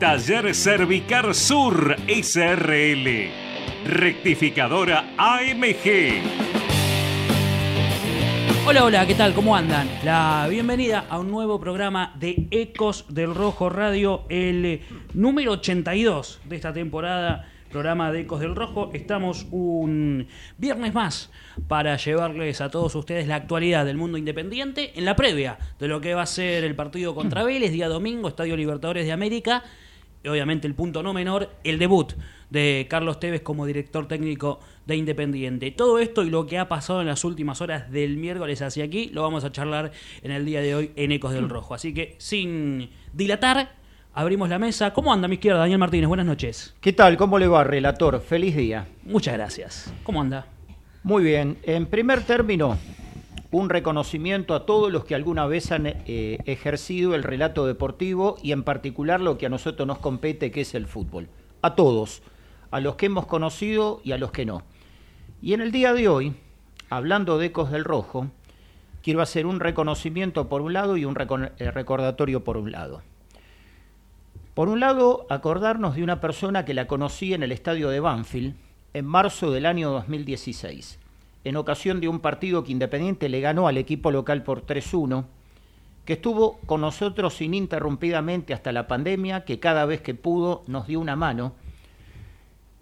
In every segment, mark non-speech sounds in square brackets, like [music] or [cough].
Taller Cervicar Sur SRL. Rectificadora AMG. Hola, hola, ¿qué tal? ¿Cómo andan? La bienvenida a un nuevo programa de Ecos del Rojo Radio, el número 82 de esta temporada, programa de Ecos del Rojo. Estamos un viernes más para llevarles a todos ustedes la actualidad del mundo independiente en la previa de lo que va a ser el partido contra [clears throat] Vélez, día domingo, Estadio Libertadores de América. Y obviamente el punto no menor, el debut de Carlos Tevez como director técnico de Independiente. Todo esto y lo que ha pasado en las últimas horas del miércoles hacia aquí lo vamos a charlar en el día de hoy en Ecos del Rojo. Así que sin dilatar, abrimos la mesa. ¿Cómo anda a mi izquierda, Daniel Martínez? Buenas noches. ¿Qué tal? ¿Cómo le va, relator? Feliz día. Muchas gracias. ¿Cómo anda? Muy bien. En primer término, un reconocimiento a todos los que alguna vez han eh, ejercido el relato deportivo y en particular lo que a nosotros nos compete, que es el fútbol. A todos, a los que hemos conocido y a los que no. Y en el día de hoy, hablando de Ecos del Rojo, quiero hacer un reconocimiento por un lado y un eh, recordatorio por un lado. Por un lado, acordarnos de una persona que la conocí en el estadio de Banfield en marzo del año 2016 en ocasión de un partido que Independiente le ganó al equipo local por 3-1, que estuvo con nosotros ininterrumpidamente hasta la pandemia, que cada vez que pudo nos dio una mano,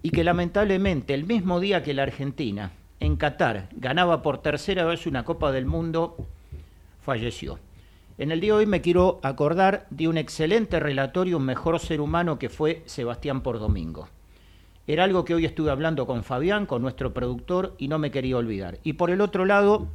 y que lamentablemente el mismo día que la Argentina, en Qatar, ganaba por tercera vez una Copa del Mundo, falleció. En el día de hoy me quiero acordar de un excelente relatorio, un mejor ser humano que fue Sebastián por Domingo. Era algo que hoy estuve hablando con Fabián, con nuestro productor, y no me quería olvidar. Y por el otro lado,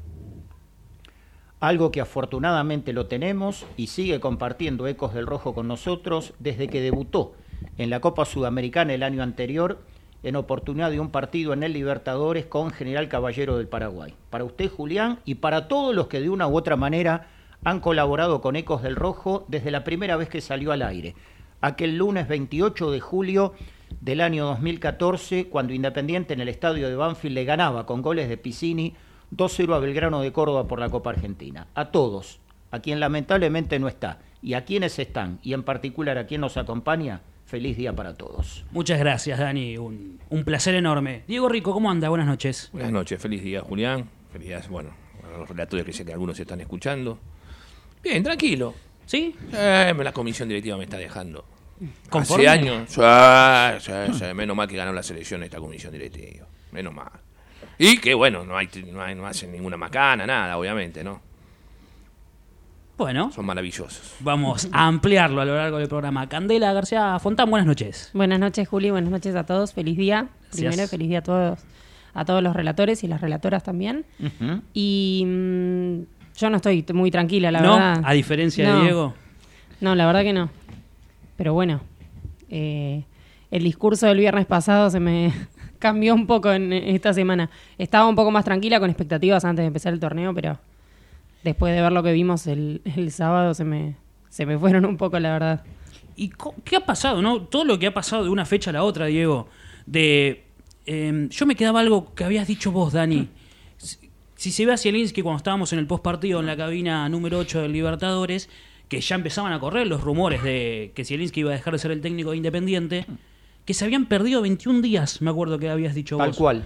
algo que afortunadamente lo tenemos y sigue compartiendo Ecos del Rojo con nosotros desde que debutó en la Copa Sudamericana el año anterior en oportunidad de un partido en el Libertadores con General Caballero del Paraguay. Para usted, Julián, y para todos los que de una u otra manera han colaborado con Ecos del Rojo desde la primera vez que salió al aire, aquel lunes 28 de julio del año 2014, cuando Independiente en el estadio de Banfield le ganaba con goles de Piscini 2-0 a Belgrano de Córdoba por la Copa Argentina. A todos, a quien lamentablemente no está, y a quienes están, y en particular a quien nos acompaña, feliz día para todos. Muchas gracias, Dani. Un, un placer enorme. Diego Rico, ¿cómo anda? Buenas noches. Buenas noches, feliz día, Julián. Feliz día, bueno, a los relatorios que sé que algunos están escuchando. Bien, tranquilo. ¿Sí? Eh, la comisión directiva me está dejando. ¿Conforme? Hace años. Sí, sí, sí, Menos mal que ganó la selección esta comisión directiva. Menos mal. Y que bueno, no, hay, no, hay- no hacen ninguna macana, nada, obviamente, ¿no? Bueno, Son maravillosos. vamos a ampliarlo a lo largo del programa. Candela García Fontán, buenas noches. Buenas noches, Juli. Buenas noches a todos. Feliz día. Gracias. Primero, feliz día a todos, a todos los relatores y las relatoras también. Y mm, yo no estoy muy tranquila, la ¿No? verdad. A diferencia No. de Diego. No, la verdad que no. Pero bueno, eh, el discurso del viernes pasado se me [laughs] cambió un poco en esta semana. Estaba un poco más tranquila con expectativas antes de empezar el torneo, pero después de ver lo que vimos el, el sábado se me, se me fueron un poco, la verdad. ¿Y qué ha pasado, no? Todo lo que ha pasado de una fecha a la otra, Diego. De, eh, yo me quedaba algo que habías dicho vos, Dani. Si, se ve a Zielinski cuando estábamos en el post partido en la cabina número 8 del Libertadores, que ya empezaban a correr los rumores de que Zielinski iba a dejar de ser el técnico de Independiente, que se habían perdido 21 días, me acuerdo que habías dicho Tal vos. cual.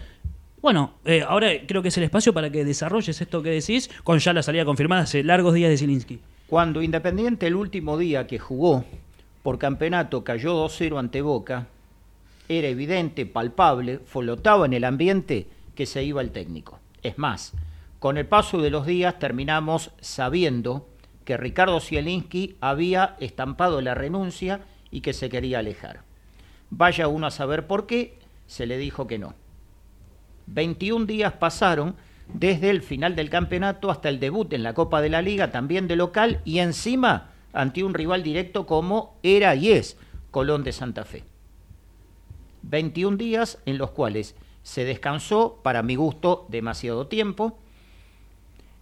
Bueno, eh, ahora creo que es el espacio para que desarrolles esto que decís, con ya la salida confirmada hace largos días de Zielinski. Cuando Independiente el último día que jugó por campeonato cayó 2-0 ante Boca, era evidente, palpable, flotaba en el ambiente que se iba el técnico. Es más, con el paso de los días terminamos sabiendo que Ricardo Zielinski había estampado la renuncia y que se quería alejar. Vaya uno a saber por qué, se le dijo que no. 21 días pasaron desde el final del campeonato hasta el debut en la Copa de la Liga, también de local, y encima ante un rival directo como era y es Colón de Santa Fe. 21 días en los cuales se descansó, para mi gusto, demasiado tiempo,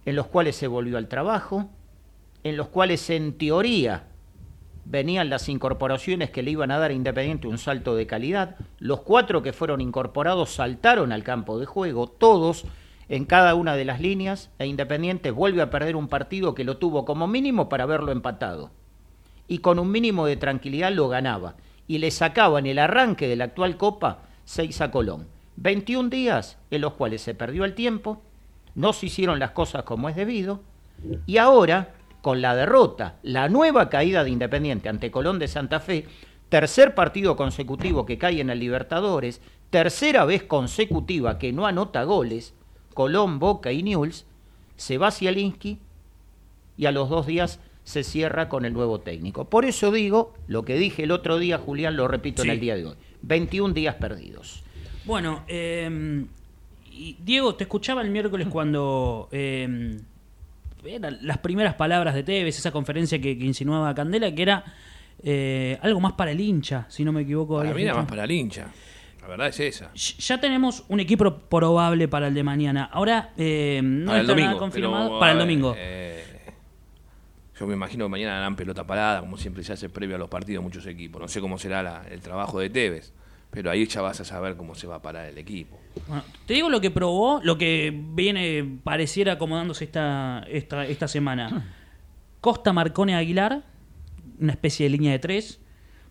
en los cuales se volvió al trabajo, en los cuales en teoría venían las incorporaciones que le iban a dar a Independiente un salto de calidad. Los cuatro que fueron incorporados saltaron al campo de juego, todos en cada una de las líneas, e Independiente vuelve a perder un partido que lo tuvo como mínimo para haberlo empatado. Y con un mínimo de tranquilidad lo ganaba. Y le sacaba en el arranque de la actual Copa 6 a Colón. 21 días en los cuales se perdió el tiempo, no se hicieron las cosas como es debido, y ahora, con la derrota, la nueva caída de Independiente ante Colón de Santa Fe, tercer partido consecutivo que cae en el Libertadores, tercera vez consecutiva que no anota goles, Colón, Boca y Newell's, se va hacia Linsky y a los dos días se cierra con el nuevo técnico. Por eso digo, lo que dije el otro día, Julián, lo repito en el día de hoy, 21 días perdidos. Bueno, eh, Diego, te escuchaba el miércoles cuando eh, eran las primeras palabras de Tevez, esa conferencia que, insinuaba Candela, que era eh, algo más para el hincha, si no me equivoco. Para mí era más para el hincha. La verdad es esa. Ya tenemos un equipo probable para el de mañana. Ahora eh, no está nada confirmado. para el domingo. yo me imagino que mañana harán pelota parada, como siempre se hace previo a los partidos muchos equipos. No sé cómo será el trabajo de Tevez pero ahí ya vas a saber cómo se va a parar el equipo. te digo lo que probó, lo que viene, pareciera acomodándose esta, esta, esta semana. Costa Marcone Aguilar, una especie de línea de tres.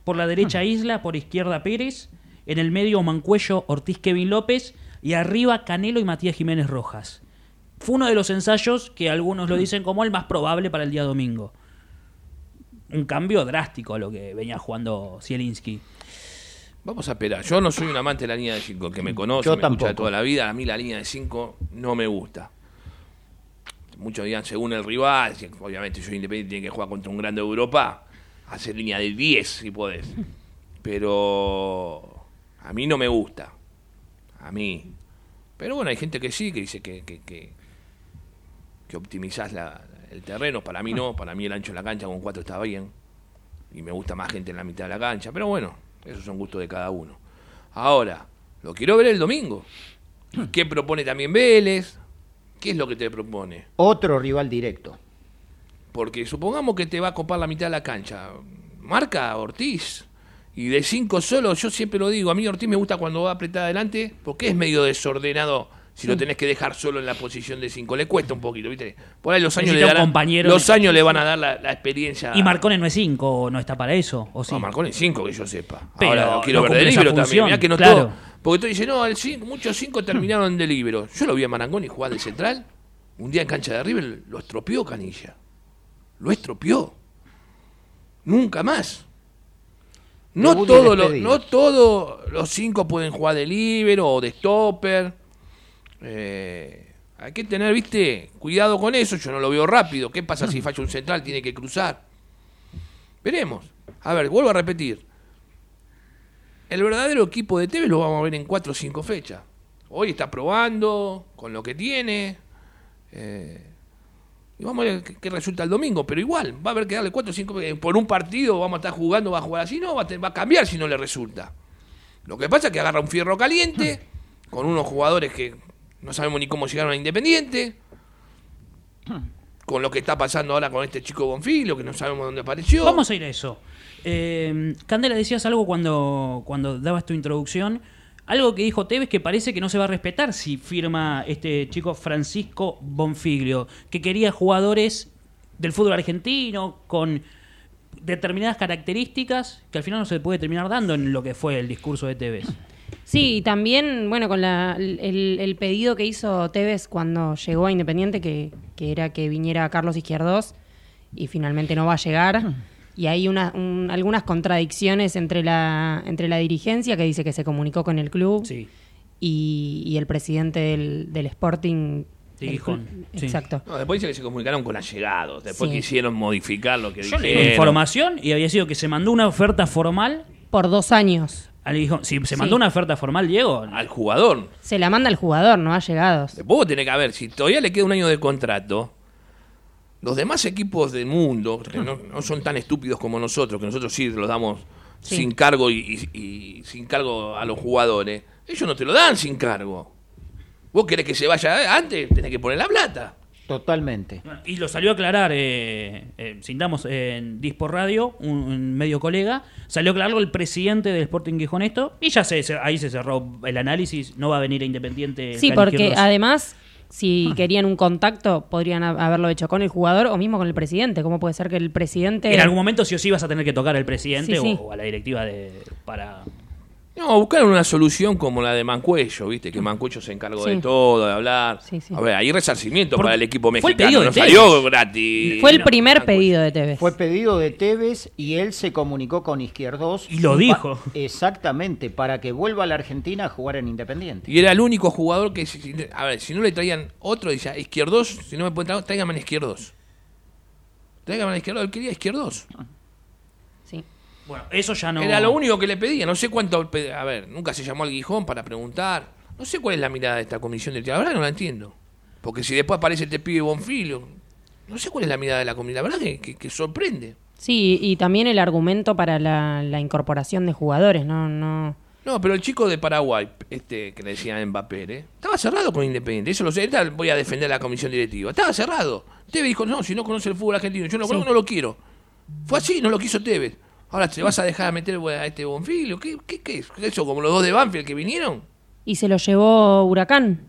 Por la derecha Isla, por izquierda Pérez. En el medio Mancuello, Ortiz Kevin López. Y arriba Canelo y Matías Jiménez Rojas. Fue uno de los ensayos que algunos lo dicen como el más probable para el día domingo. Un cambio drástico a lo que venía jugando Zielinski. Vamos a esperar. Yo no soy un amante de la línea de 5. que me conoce, me escucha toda la vida. A mí la línea de 5 no me gusta. Muchos días según el rival, obviamente yo independiente tiene que jugar contra un grande de Europa, hacer línea de 10 si podés. Pero a mí no me gusta. A mí. Pero bueno, hay gente que sí, que dice que, que, que, que optimizás el terreno. Para mí no, para mí el ancho de la cancha con 4 está bien. Y me gusta más gente en la mitad de la cancha. Pero bueno, esos son gustos de cada uno. Ahora, lo quiero ver el domingo. ¿Qué propone también Vélez? ¿Qué es lo que te propone? Otro rival directo. Porque supongamos que te va a copar la mitad de la cancha. Marca Ortiz. Y de cinco solo, yo siempre lo digo, a mí Ortiz me gusta cuando va a apretar adelante, porque es medio desordenado si lo tenés que dejar solo en la posición de 5. Le cuesta un poquito, ¿viste? Por ahí los años, le, darán, los años le van a dar la, experiencia. ¿Y Marcone no es 5 no está para eso? ¿o sí? No, Marcone es 5 que yo sepa. Ahora lo quiero ver de libro también. Mirá que no claro. porque tú dices, no, el cinco, muchos 5 terminaron de libro. Yo lo vi a Marangoni jugar de central. Un día en cancha de River lo estropeó Canilla. Lo estropeó. Nunca más. No todos no todos los 5 pueden jugar de libero o de stopper eh, hay que tener, viste, cuidado con eso. Yo no lo veo rápido. ¿Qué pasa si falla un central? Tiene que cruzar. Veremos. A ver, vuelvo a repetir. El verdadero equipo de Tevez lo vamos a ver en 4 o 5 fechas. Hoy está probando con lo que tiene. Eh, y vamos a ver qué, resulta el domingo. Pero igual, va a haber que darle 4 o 5 Por un partido vamos a estar jugando, va a jugar así. No, va a, va a cambiar si no le resulta. Lo que pasa es que agarra un fierro caliente [laughs] con unos jugadores que no sabemos ni cómo llegaron a Independiente. Con lo que está pasando ahora con este chico Bonfilo, que no sabemos dónde apareció. Vamos a ir a eso. Eh, Candela, decías algo cuando, cuando dabas tu introducción. Algo que dijo Tevez que parece que no se va a respetar si firma este chico Francisco Bonfiglio, que quería jugadores del fútbol argentino con determinadas características que al final no se puede terminar dando en lo que fue el discurso de Tevez. Sí, y también, bueno, con el, pedido que hizo Tevez cuando llegó a Independiente, que, era que viniera Carlos Izquierdos, y finalmente no va a llegar. y hay una, algunas contradicciones entre la, entre la dirigencia que dice que se comunicó con el club y, el presidente del, del Sporting Exacto. después dice que se comunicaron con allegados. Después quisieron modificar lo que Yo dijeron. información y había sido que se mandó una oferta formal. Por dos años. Si se mandó una oferta formal, Diego. Al jugador. Se la manda al jugador, no ha llegado. Después tiene que haber, si todavía le queda un año de contrato, los demás equipos del mundo, que no, son tan estúpidos como nosotros, que nosotros sí los damos sin cargo y sin cargo a los jugadores, ellos no te lo dan sin cargo. Vos querés que se vaya antes, tenés que poner la plata. Totalmente. Y lo salió a aclarar, eh, eh, sintamos en Dispor Radio, un, medio colega, salió a aclararlo el presidente del Sporting Gijón esto, y ya se, ahí se cerró el análisis, no va a venir a Independiente. Sí, porque además, si querían un contacto, podrían haberlo hecho con el jugador o mismo con el presidente. ¿Cómo puede ser que el presidente... En algún momento sí o sí vas a tener que tocar al presidente O, a la directiva de para no, buscar una solución como la de Mancuello, ¿viste? Que Mancuello se encargó de todo, de hablar. A ver, hay resarcimiento para el equipo mexicano, no salió gratis. Fue el primer pedido de Tevez. Fue pedido de Tevez y él se comunicó con Izquierdos. Y lo dijo. Exactamente, para que vuelva a la Argentina a jugar en Independiente. Y era el único jugador que, a ver, si no le traían otro, decía, Izquierdos, si no me pueden traer, tráigame a Izquierdos. Tráigame a Izquierdos, él quería Izquierdos. Bueno, eso ya no. Era lo único que le pedía. No sé cuánto. A ver, nunca se llamó al Guijón para preguntar. No sé cuál es la mirada de esta comisión del La verdad no la entiendo. Porque si después aparece este pibe Bonfilio. No sé cuál es la mirada de la comunidad. La verdad que, que, sorprende. Sí, y también el argumento para la, incorporación de jugadores, ¿no? No. No, pero el chico de Paraguay, este que le decían Mbappé, ¿eh? estaba cerrado con Independiente. Eso lo sé. voy a defender a la comisión directiva. Estaba cerrado. Tevez dijo, no, si no conoce el fútbol argentino, yo no, no lo quiero. Fue así, no lo quiso Tevez. Ahora, ¿te vas a dejar meter a este Bonfilio? ¿Qué, qué, qué es? ¿Eso como los dos de Banfield que vinieron? ¿Y se lo llevó Huracán?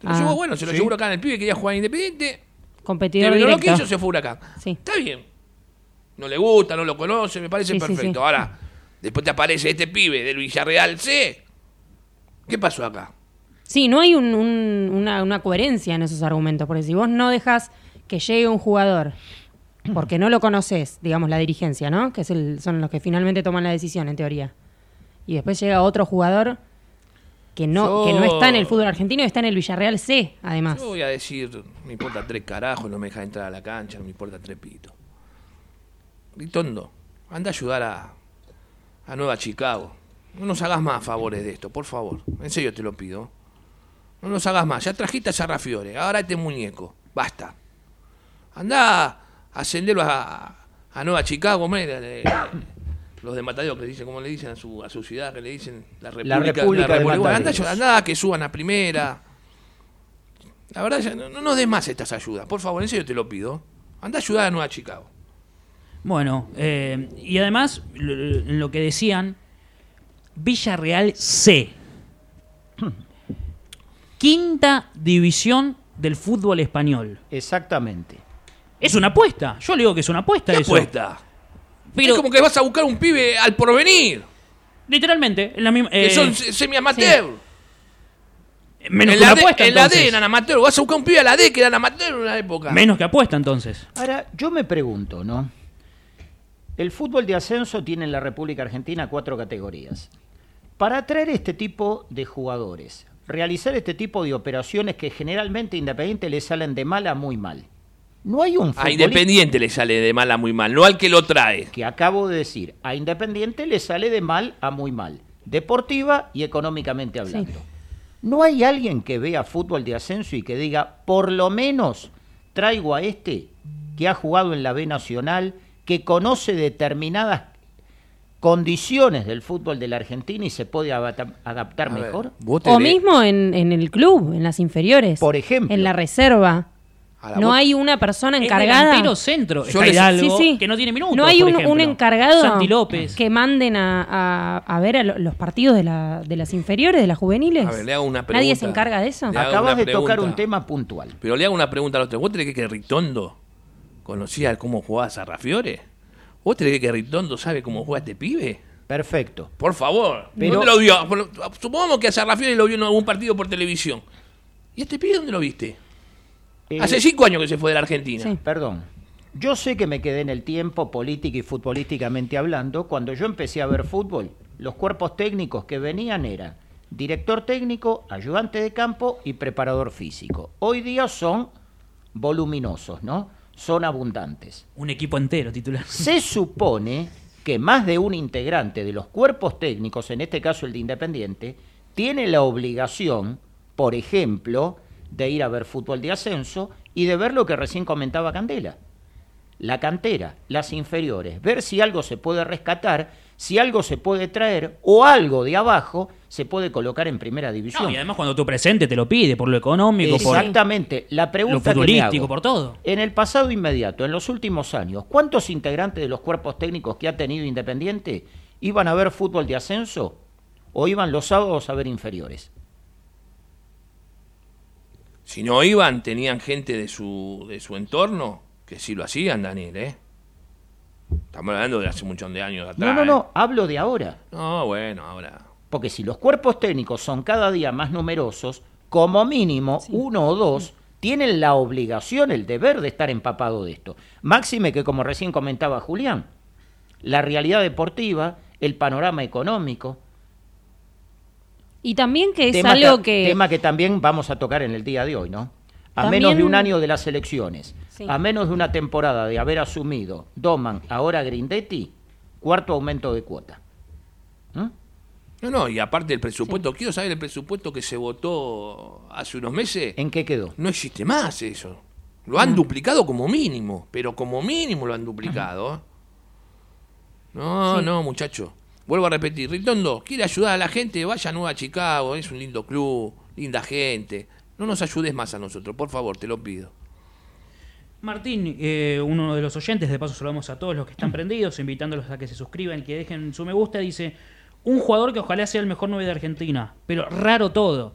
Se lo llevó, bueno, se lo llevó Huracán. El pibe quería jugar Independiente. Competidor Pero no lo quiso, se fue Huracán. Sí. Está bien. No le gusta, no lo conoce, me parece perfecto. Ahora, después te aparece este pibe del Villarreal C. ¿Qué pasó acá? Sí, no hay una, una coherencia en esos argumentos. Porque si vos no dejas que llegue un jugador [clears throat] porque no lo conoces, digamos, la dirigencia, ¿no? Que es el, son los que finalmente toman la decisión, en teoría. Y después llega otro jugador que no, que no está en el fútbol argentino, está en el Villarreal C, además. Yo voy a decir, me importa tres carajos, no me deja entrar a la cancha, no me importa tres pitos. Ritondo, anda a ayudar a, a Nueva Chicago. No nos hagas más favores de esto, por favor. En serio te lo pido. No nos hagas más. Ya trajiste a Sarrafiore, ahora este muñeco. Basta. Anda ascenderlo a, a Nueva Chicago, los de Matadero que le dicen, ¿cómo le dicen a su, a su ciudad? Que le dicen la República, la anda, que suban a primera. La verdad, no, nos des más estas ayudas, por favor, en serio te lo pido. Anda a ayudar a Nueva Chicago. Bueno, eh, y además, lo que decían, Villarreal C. [clears throat] Quinta división del fútbol español. Exactamente. Es una apuesta. Yo le digo que es una apuesta ¿Qué apuesta? Pero, es como que vas a buscar un pibe al porvenir. Literalmente, en la misma, que son eh, semi-amateur. Menos que apuesta, En la D eran amateur. Vas a buscar un pibe a la D que eran amateur en una época. Menos que apuesta, entonces. Ahora, yo me pregunto, ¿no? El fútbol de ascenso tiene en la República Argentina cuatro categorías. Para atraer este tipo de jugadores, realizar este tipo de operaciones que generalmente Independiente le salen de mal a muy mal no hay un A Independiente le sale de mal a muy mal, no al que lo trae. Que acabo de decir, a Independiente le sale de mal a muy mal, deportiva y económicamente hablando. No hay alguien que vea fútbol de ascenso y que diga, por lo menos traigo a este que ha jugado en la B Nacional, que conoce determinadas condiciones del fútbol de la Argentina y se puede adaptar mejor. o mismo en, en, el club, en las inferiores. Por ejemplo. En la reserva. No hay una persona encargada. El centro. que no tiene minutos. No hay un, encargado que manden a, ver a los partidos de, las inferiores, de las juveniles. A ver, le hago una pregunta. ¿Nadie se encarga de eso? Acabas de tocar un tema puntual. Pero le hago una pregunta a los tres. ¿Vos tenés que Ritondo conocía cómo jugaba Sarrafiore? ¿Vos tenés que Ritondo sabe cómo juega este pibe? Perfecto. Por favor. ¿Dónde lo vio? Supongamos que a Sarrafiore lo vio en algún partido por televisión. ¿Y este pibe dónde lo viste? Eh, Hace cinco años que se fue de la Argentina. Sí. Perdón. Yo sé que me quedé en el tiempo, política y futbolísticamente hablando, cuando yo empecé a ver fútbol, los cuerpos técnicos que venían eran director técnico, ayudante de campo y preparador físico. Hoy día son voluminosos, ¿no? Son abundantes. Un equipo entero titular. [laughs] Se supone que más de un integrante de los cuerpos técnicos, en este caso el de Independiente, tiene la obligación, por ejemplo, de ir a ver fútbol de ascenso y de ver lo que recién comentaba Candela la cantera, las inferiores, ver si algo se puede rescatar, si algo se puede traer o algo de abajo se puede colocar en primera división. y además cuando tu presente te lo pide, por lo económico, Exactamente. la pregunta lo futurístico, por todo. En el pasado inmediato, en los últimos años, ¿cuántos integrantes de los cuerpos técnicos que ha tenido Independiente iban a ver fútbol de ascenso o iban los sábados a ver inferiores? Si no iban, tenían gente de su, de su entorno que sí lo hacían, Daniel, ¿eh? Estamos hablando de hace un montón de años atrás. No, no, no, ¿eh? hablo de ahora. No, bueno, ahora. Porque si los cuerpos técnicos son cada día más numerosos, como mínimo uno o dos tienen la obligación, el deber de estar empapado de esto. Máxime que, como recién comentaba Julián, la realidad deportiva, el panorama económico. Y también que es algo que... Tema que también vamos a tocar en el día de hoy, ¿no? A menos de un año de las elecciones, a menos de una temporada de haber asumido Doman, ahora Grindetti, cuarto aumento de cuota. ¿Mm? No, no, y aparte del presupuesto, quiero saber el presupuesto que se votó hace unos meses. ¿En qué quedó? No existe más eso. Lo han mm. duplicado como mínimo, pero como mínimo lo han duplicado. No, no, muchacho. Vuelvo a repetir, Ritondo, quiere ayudar a la gente, vaya a Nueva Chicago, es un lindo club, linda gente no nos ayudes más a nosotros, por favor, te lo pido. Martín, eh, uno de los oyentes, de paso saludamos a todos los que están prendidos, invitándolos a que se suscriban, que dejen su me gusta, dice, un jugador que ojalá sea el mejor 9 de Argentina, pero raro todo.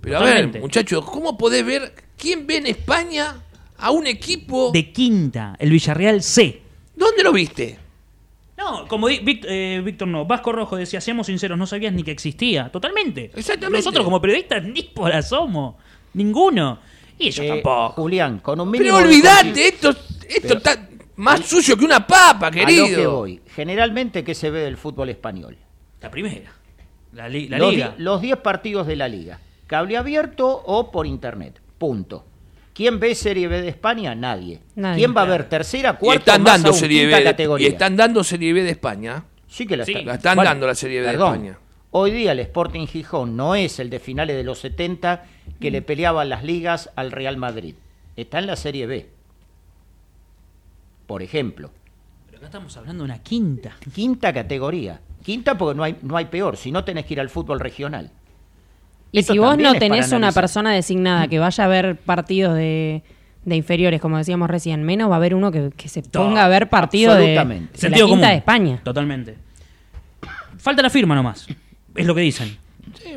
Pero a ver, muchachos, ¿cómo podés ver quién ve en España a un equipo... De quinta, el Villarreal C. ¿Dónde lo viste? No, como eh, Víctor, no, Vasco Rojo decía, seamos sinceros, no sabías ni que existía. Totalmente. Exactamente. Nosotros como periodistas ni [laughs] por asomo. Ninguno. Y ellos eh, tampoco. Julián, con un mínimo. Pero olvidate, esto, esto está más sucio que una papa, querido. A lo que voy. Generalmente, ¿qué se ve del fútbol español? La primera. La, los liga. los 10 partidos de la liga. Cable abierto o por internet. Punto. ¿Quién ve Serie B de España? Nadie. ¿Quién va a ver tercera, cuarta, están dando Serie B categoría? Y están dando Serie B de España. Sí que la, están dando la Serie B de España. Hoy día el Sporting Gijón no es el de finales de los 70 que le peleaban las ligas al Real Madrid. Está en la Serie B. Por ejemplo. Pero acá estamos hablando de una quinta. Quinta categoría. Quinta porque no hay, no hay peor, si no tenés que ir al fútbol regional. Y si vos no tenés una persona designada que vaya a ver partidos de, inferiores, como decíamos recién, menos va a haber uno que, se ponga a ver partidos de, de la quinta de España. Totalmente. Falta la firma nomás. Es lo que dicen.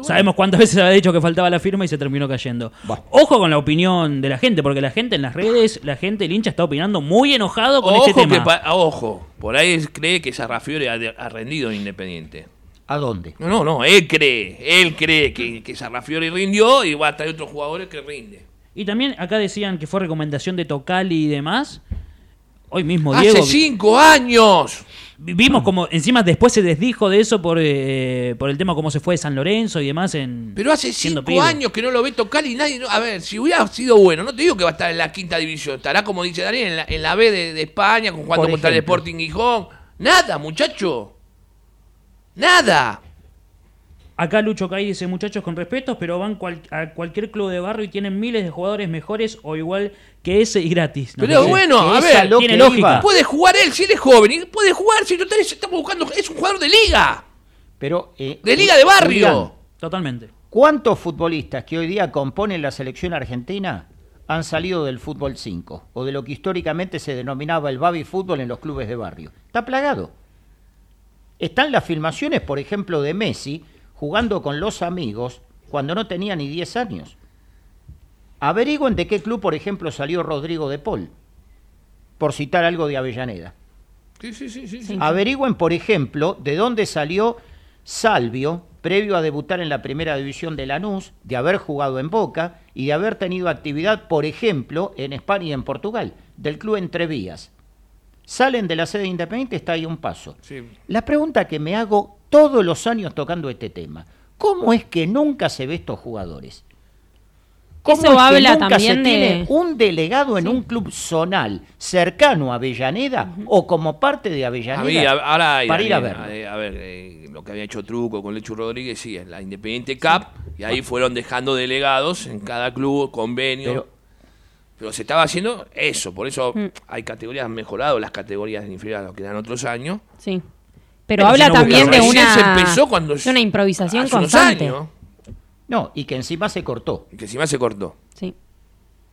Sabemos cuántas veces se ha dicho que faltaba la firma y se terminó cayendo. Ojo con la opinión de la gente, porque la gente en las redes, la gente, el hincha está opinando muy enojado con este tema. ojo, por ahí cree que Sarrafiore ha, rendido Independiente. ¿A dónde? No, no, no, él cree, él cree que, que Sarrafiore rindió y va a traer otros jugadores que rinde. Y también acá decían que fue recomendación de Tocali y demás. Hoy mismo Diego. ¡Hace cinco años! Vimos como encima después se desdijo de eso por, eh, por el tema cómo se fue de San Lorenzo y demás. En, Pero hace cinco años que no lo ve tocar y nadie. a ver, si hubiera sido bueno, no te digo que va a estar en la quinta división, estará como dice Daniel, en la, B de, España, con jugando contra el Sporting Gijón. Nada, muchacho. Nada. Acá Lucho Cay dice, muchachos con respeto, pero van a cualquier club de barrio y tienen miles de jugadores mejores o igual que ese y gratis. Pero bueno, a ver, tiene lógica. Puede jugar él si él es joven, y puede jugar si total estamos buscando, es un jugador de liga. Pero eh, de liga de barrio. Totalmente. ¿Cuántos futbolistas que hoy día componen la selección argentina han salido del fútbol 5 o de lo que históricamente se denominaba el baby fútbol en los clubes de barrio? Está plagado. Están las filmaciones, por ejemplo, de Messi jugando con los amigos cuando no tenía ni 10 años. Averigüen de qué club, por ejemplo, salió Rodrigo de Paul, por citar algo de Avellaneda. Sí, sí, sí, sí, Averigüen, por ejemplo, de dónde salió Salvio previo a debutar en la primera división de Lanús, de haber jugado en Boca y de haber tenido actividad, por ejemplo, en España y en Portugal, del club Entrevías. Salen de la sede independiente, está ahí un paso. La pregunta que me hago todos los años tocando este tema, ¿cómo es que nunca se ve estos jugadores? Eso habla también de un delegado en un club zonal cercano a Avellaneda o como parte de Avellaneda ahora para ir a ver. A, ver, eh, lo que había hecho Truco con Lechu Rodríguez, sí, es la Independiente Cup y ahí fueron dejando delegados en cada club, convenio. Pero, se estaba haciendo eso, por eso mm. hay categorías mejorado, las categorías inferiores a lo que eran otros años. Sí. Pero, habla también de una, empezó cuando de una improvisación constante. No, y que encima se cortó. Y que encima se cortó. Sí.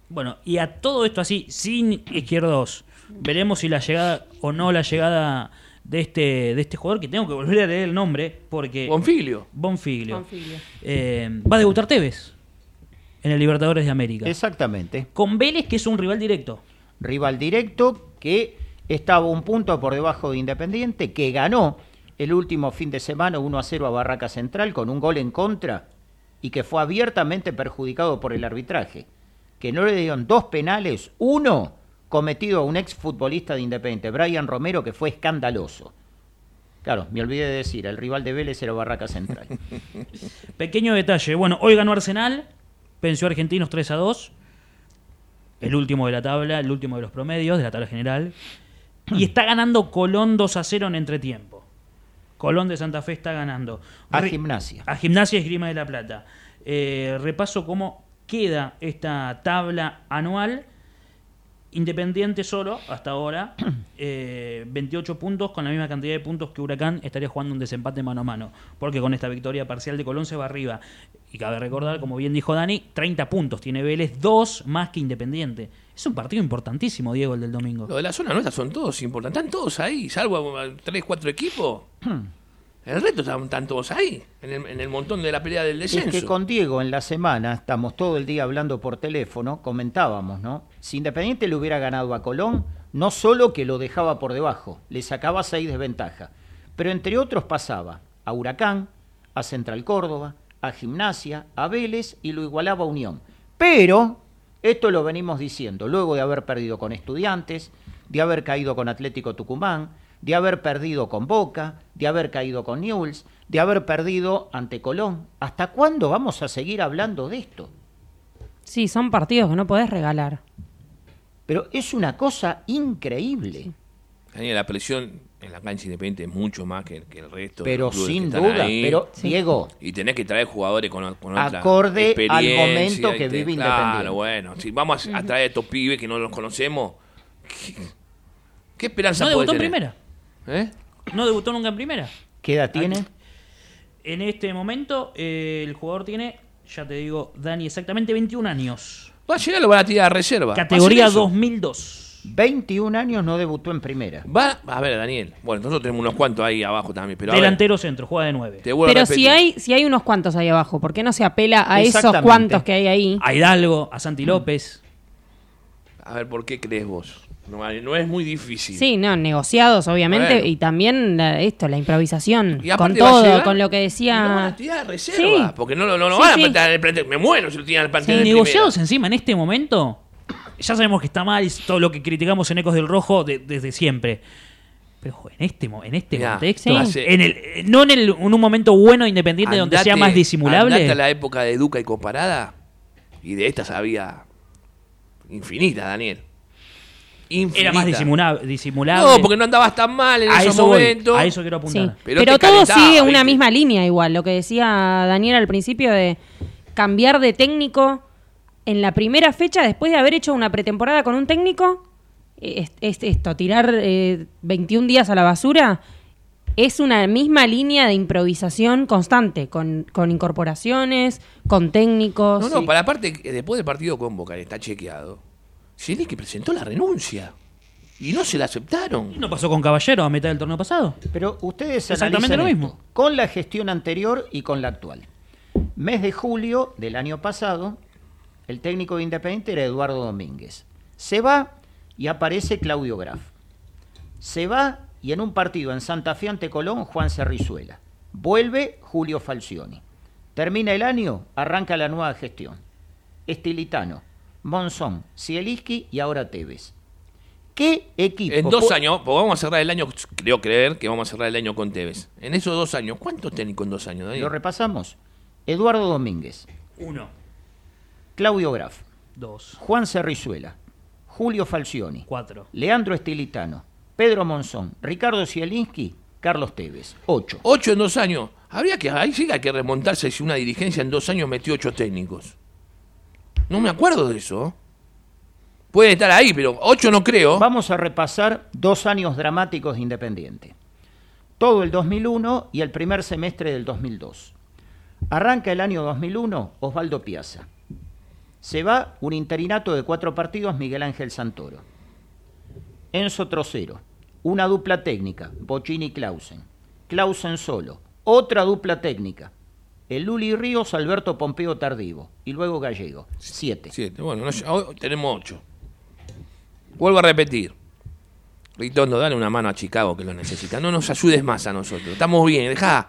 Bueno, y a todo esto así, sin izquierdos, veremos si la llegada o no la llegada de este, de este jugador, que tengo que volver a leer el nombre, porque... Bonfiglio. Bonfiglio. Bonfiglio. Eh, va a debutar Tevez en el Libertadores de América. Exactamente. Con Vélez, que es un rival directo. Rival directo que estaba un punto por debajo de Independiente, que ganó el último fin de semana 1 a 0 a Barraca Central con un gol en contra y que fue abiertamente perjudicado por el arbitraje, que no le dieron dos penales, uno cometido a un exfutbolista de Independiente, Brian Romero, que fue escandaloso. Claro, me olvidé de decir, el rival de Vélez era Barraca Central. [laughs] Pequeño detalle, bueno, hoy ganó Arsenal, venció a Argentinos 3 a 2, el último de la tabla, el último de los promedios de la tabla general, y está ganando Colón 2 a 0 en entretiempo. Colón de Santa Fe está ganando. A Gimnasia. A Gimnasia Esgrima de la Plata. Eh, repaso cómo queda esta tabla anual. Independiente solo, hasta ahora, 28 [clears throat] eh, puntos, con la misma cantidad de puntos que Huracán estaría jugando un desempate mano a mano, porque con esta victoria parcial de Colón se va arriba. Y cabe recordar, como bien dijo Dani, 30 puntos tiene Vélez, dos más que Independiente. Es un partido importantísimo, Diego, el del domingo. Lo de la zona nuestra son todos importantes. Están todos ahí, salvo tres, cuatro equipos. [clears throat] El resto están, todos ahí, en el, montón de la pelea del descenso. Es que con Diego en la semana, estamos todo el día hablando por teléfono, comentábamos, ¿no? Si Independiente le hubiera ganado a Colón, no solo que lo dejaba por debajo, le sacaba seis desventajas, pero entre otros pasaba a Huracán, a Central Córdoba, a Gimnasia, a Vélez y lo igualaba a Unión. Pero esto lo venimos diciendo luego de haber perdido con Estudiantes, de haber caído con Atlético Tucumán, de haber perdido con Boca, de haber caído con Newells, de haber perdido ante Colón. ¿Hasta cuándo vamos a seguir hablando de esto? Sí, son partidos que no podés regalar. Pero es una cosa increíble. La presión en la cancha independiente es mucho más que, el resto. Pero sin duda, pero Diego. Y tenés que traer jugadores con, con acorde al momento que vive Independiente. Claro, bueno, si vamos a, traer a estos pibes que no los conocemos, ¿qué, esperanza No debutó en primera. ¿Eh? No debutó nunca en primera. ¿Qué edad tiene? En este momento, eh, el jugador tiene, ya te digo, Dani, exactamente 21 años. Va a llegar, lo van a tirar a reserva. Categoría 2002. 21 años no debutó en primera. Va, a ver, Daniel. Bueno, nosotros tenemos unos cuantos ahí abajo también. Pero Delantero centro, juega de 9. Pero si hay, si hay unos cuantos ahí abajo, ¿por qué no se apela a esos cuantos que hay ahí? A Hidalgo, a Santi López. A ver, ¿por qué crees vos? No, es muy difícil. Sí, no, negociados, obviamente, y también esto, la improvisación, con todo, con lo que decía. Y reserva, porque no, no, no, van a plantear el plantel. Me muero si lo tiran el plantel. negociados encima en este momento ya sabemos que está mal y todo lo que criticamos en Ecos del Rojo desde siempre. Pero en este, en este contexto, en el, no en, el, en, un momento bueno independiente donde sea más disimulable. Andate a la época de Duca y comparada, y de estas había infinita, Daniel. Era más disimulable, No, porque no andabas tan mal en ese momento a eso quiero apuntar. Pero, Pero todo sigue una misma línea igual. Lo que decía Daniel al principio de cambiar de técnico en la primera fecha, después de haber hecho una pretemporada con un técnico, es, esto, tirar 21 eh, días a la basura, es una misma línea de improvisación constante, con, incorporaciones, con técnicos. No, no, para la parte, después del partido con Boca, está chequeado, es que presentó la renuncia. Y no se la aceptaron. ¿Y no pasó con Caballero a mitad del torneo pasado? Pero ustedes Exactamente lo mismo. con la gestión anterior y con la actual. Mes de julio del año pasado, el técnico de Independiente era Eduardo Domínguez. Se va y aparece Claudio Graf. Se va y en un partido en Santa Fe ante Colón, Juan Cerrizuela. Vuelve Julio Falcioni. Termina el año, arranca la nueva gestión. Estilitano, Monzón, Cieliski y ahora Tevez. ¿Qué equipo? En dos años, pues vamos a cerrar el año, creo creer que vamos a cerrar el año con Tevez. En esos dos años, ¿cuántos técnicos en dos años? Lo repasamos. Eduardo Domínguez. Uno. Claudio Graf. Dos. Juan Cerrizuela. Julio Falcioni. Cuatro. Leandro Estilitano. Pedro Monzón. Ricardo Zielinski. Carlos Tevez. Ocho. Ocho en dos años. Habría que, ahí sí hay que remontarse si una dirigencia en dos años metió ocho técnicos. No me acuerdo de eso. Puede estar ahí, pero ocho no creo. Vamos a repasar dos años dramáticos de Independiente. Todo el 2001 y el primer semestre del 2002. Arranca el año 2001 Osvaldo Piazza. Se va un interinato de cuatro partidos Miguel Ángel Santoro. Enzo Trocero. Una dupla técnica, Bocini Clausen. Clausen solo. Otra dupla técnica, el Luli Ríos, Alberto Pompeo Tardivo. Y luego Gallego. Siete. Siete. Bueno, tenemos ocho. Vuelvo a repetir. Ritondo, dale una mano a Chicago que lo necesita. No nos ayudes más a nosotros. Estamos bien, deja.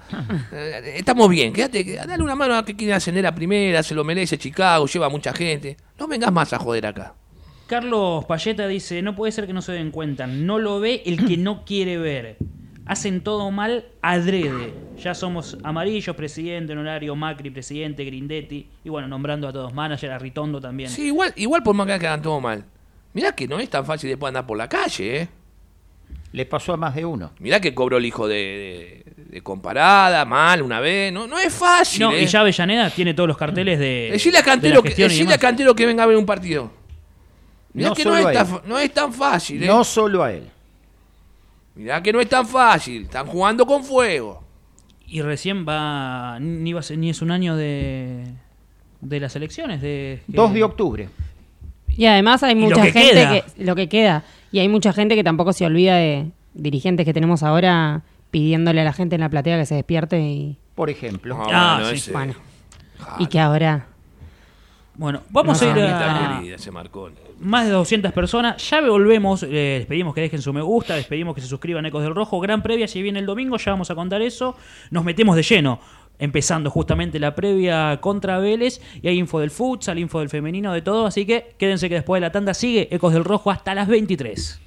Eh, estamos bien. Quédate, dale una mano a que quiere ascender a primera, se lo merece Chicago, lleva mucha gente. No vengas más a joder acá. Carlos Payeta dice, no puede ser que no se den cuenta. No lo ve el que no quiere ver. Hacen todo mal adrede. Ya somos amarillos, presidente, honorario, Macri, presidente, Grindetti. Y bueno, nombrando a todos, manager, a Ritondo también. Sí, igual, igual por más que hagan todo mal. Mirá que no es tan fácil después andar por la calle, ¿eh? Le pasó a más de uno. Mirá que cobró el hijo de, comparada, mal una vez. No, no es fácil. No, y ¿eh? ya Avellaneda tiene todos los carteles de. Decirle a Cantero, que, a Cantero que venga a ver un partido. Mirá que no es, no es, tan fácil. ¿eh? No solo a él. Mirá que no es tan fácil. Están jugando con fuego. Y recién va. Ni, va ni es un año de. de las elecciones. De, 2 de octubre. Y además hay mucha gente que. Lo que queda. Y hay mucha gente que tampoco se olvida de dirigentes que tenemos ahora pidiéndole a la gente en la platea que se despierte y. Por ejemplo. Ah, ah sí. Bueno. Y que ahora. Bueno, vamos a ir a. Más de 200 personas. Ya volvemos. les pedimos que dejen su me gusta. Les pedimos que se suscriban Ecos del Rojo. Gran previa. Si viene el domingo, ya vamos a contar eso. Nos metemos de lleno empezando justamente la previa contra Vélez y hay info del futsal, info del femenino, de todo, así que quédense que después de la tanda sigue Ecos del Rojo hasta las 23.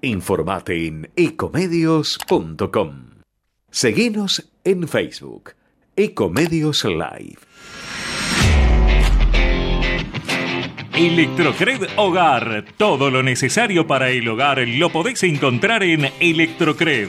Informate en ecomedios.com. Seguinos en Facebook, Ecomedios Live. Electrocred Hogar. Todo lo necesario para el hogar lo podéis encontrar en Electrocred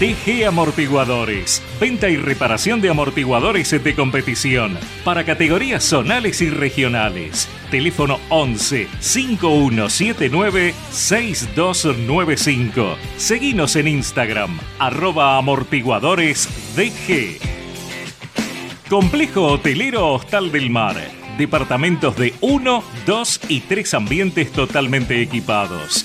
DG Amortiguadores. Venta y reparación de amortiguadores de competición para categorías zonales y regionales. Teléfono 11 5179 6295. Seguinos en Instagram, arroba amortiguadores. Complejo Hotelero Hostal del Mar Departamentos de 1, 2 y 3 ambientes totalmente equipados.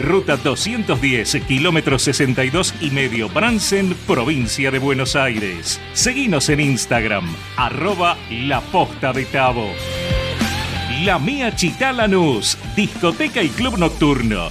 ruta 210, kilómetro 62 y medio, Bransen, provincia de Buenos Aires. Seguinos en Instagram, arroba La Posta de Tabo. La Mía Chitá Lanús, discoteca y club nocturno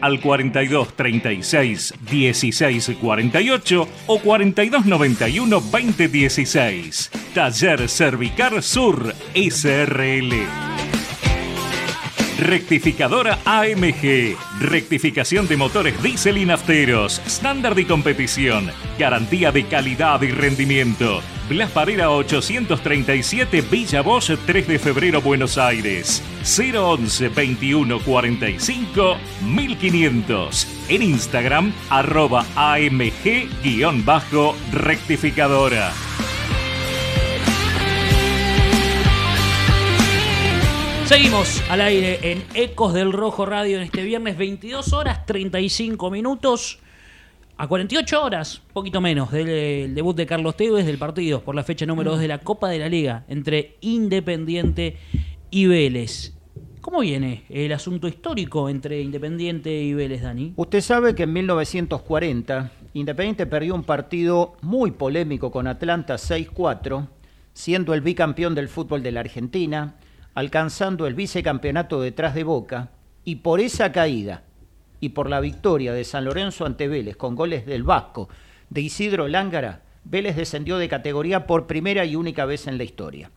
al 42 36 16 48 o 42 91 20 16. Taller Cervicar Sur SRL. Rectificadora AMG. Rectificación de motores diésel y nafteros. Estándar de competición. Garantía de calidad y rendimiento. Blas Parera 837 Villa Bosch 3 de febrero Buenos Aires. 011 21 45 1500. En Instagram arroba AMG-rectificadora. Seguimos al aire en Ecos del Rojo Radio en este viernes 22 horas 35 minutos a 48 horas, poquito menos, del debut de Carlos Tevez del partido por la fecha número 2 de la Copa de la Liga entre Independiente y Vélez. ¿Cómo viene el asunto histórico entre Independiente y Vélez, Dani? Usted sabe que en 1940 Independiente perdió un partido muy polémico con Atlanta 6-4, siendo el bicampeón del fútbol de la Argentina, alcanzando el vicecampeonato detrás de Boca, y por esa caída y por la victoria de San Lorenzo ante Vélez con goles del Vasco de Isidro Lángara, Vélez descendió de categoría por primera y única vez en la historia.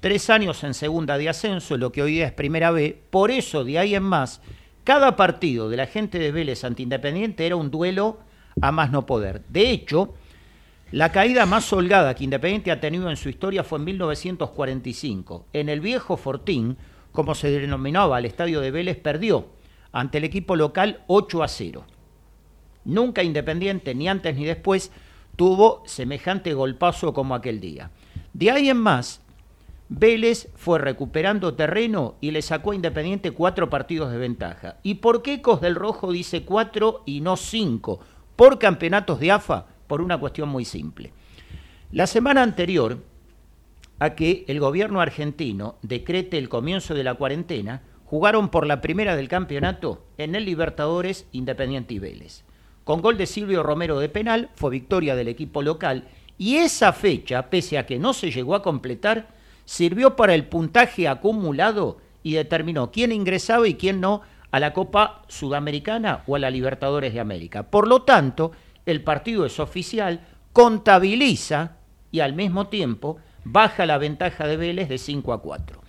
Tres años en segunda de ascenso, lo que hoy día es primera B, por eso de ahí en más, cada partido de la gente de Vélez ante Independiente era un duelo a más no poder. De hecho, la caída más holgada que Independiente ha tenido en su historia fue en 1945. En el viejo Fortín, como se denominaba el estadio de Vélez, perdió ante el equipo local 8 a 0. Nunca Independiente, ni antes ni después, tuvo semejante golpazo como aquel día. De ahí en más, Vélez fue recuperando terreno y le sacó a Independiente cuatro partidos de ventaja. ¿Y por qué Ecos del Rojo dice cuatro y no cinco? Por campeonatos de AFA, por una cuestión muy simple. La semana anterior a que el gobierno argentino decrete el comienzo de la cuarentena, jugaron por la primera del campeonato en el Libertadores Independiente y Vélez. Con gol de Silvio Romero de penal, fue victoria del equipo local y esa fecha, pese a que no se llegó a completar, sirvió para el puntaje acumulado y determinó quién ingresaba y quién no a la Copa Sudamericana o a la Libertadores de América. Por lo tanto, el partido es oficial, contabiliza y al mismo tiempo baja la ventaja de Vélez de 5 a 4.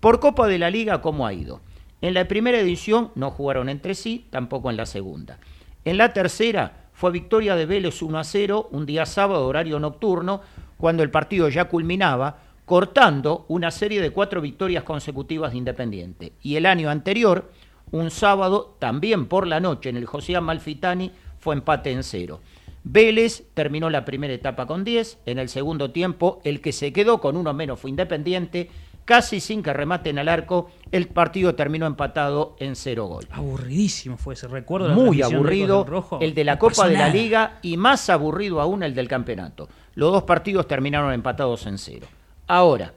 Por Copa de la Liga, ¿cómo ha ido? En la primera edición no jugaron entre sí, tampoco en la segunda. En la tercera fue victoria de Vélez 1 a 0, un día sábado, horario nocturno, cuando el partido ya culminaba, cortando una serie de cuatro victorias consecutivas de Independiente. Y el año anterior, un sábado, también por la noche, en el José Amalfitani, fue empate en cero. Vélez terminó la primera etapa con 10, en el segundo tiempo el que se quedó con uno menos fue Independiente, casi sin que rematen al arco, el partido terminó empatado en cero gol. Aburridísimo fue ese recuerdo. la Muy de aburrido del Rojo. el de la No Copa de la. Liga y más aburrido aún el del campeonato. Los dos partidos terminaron empatados en cero. Ahora,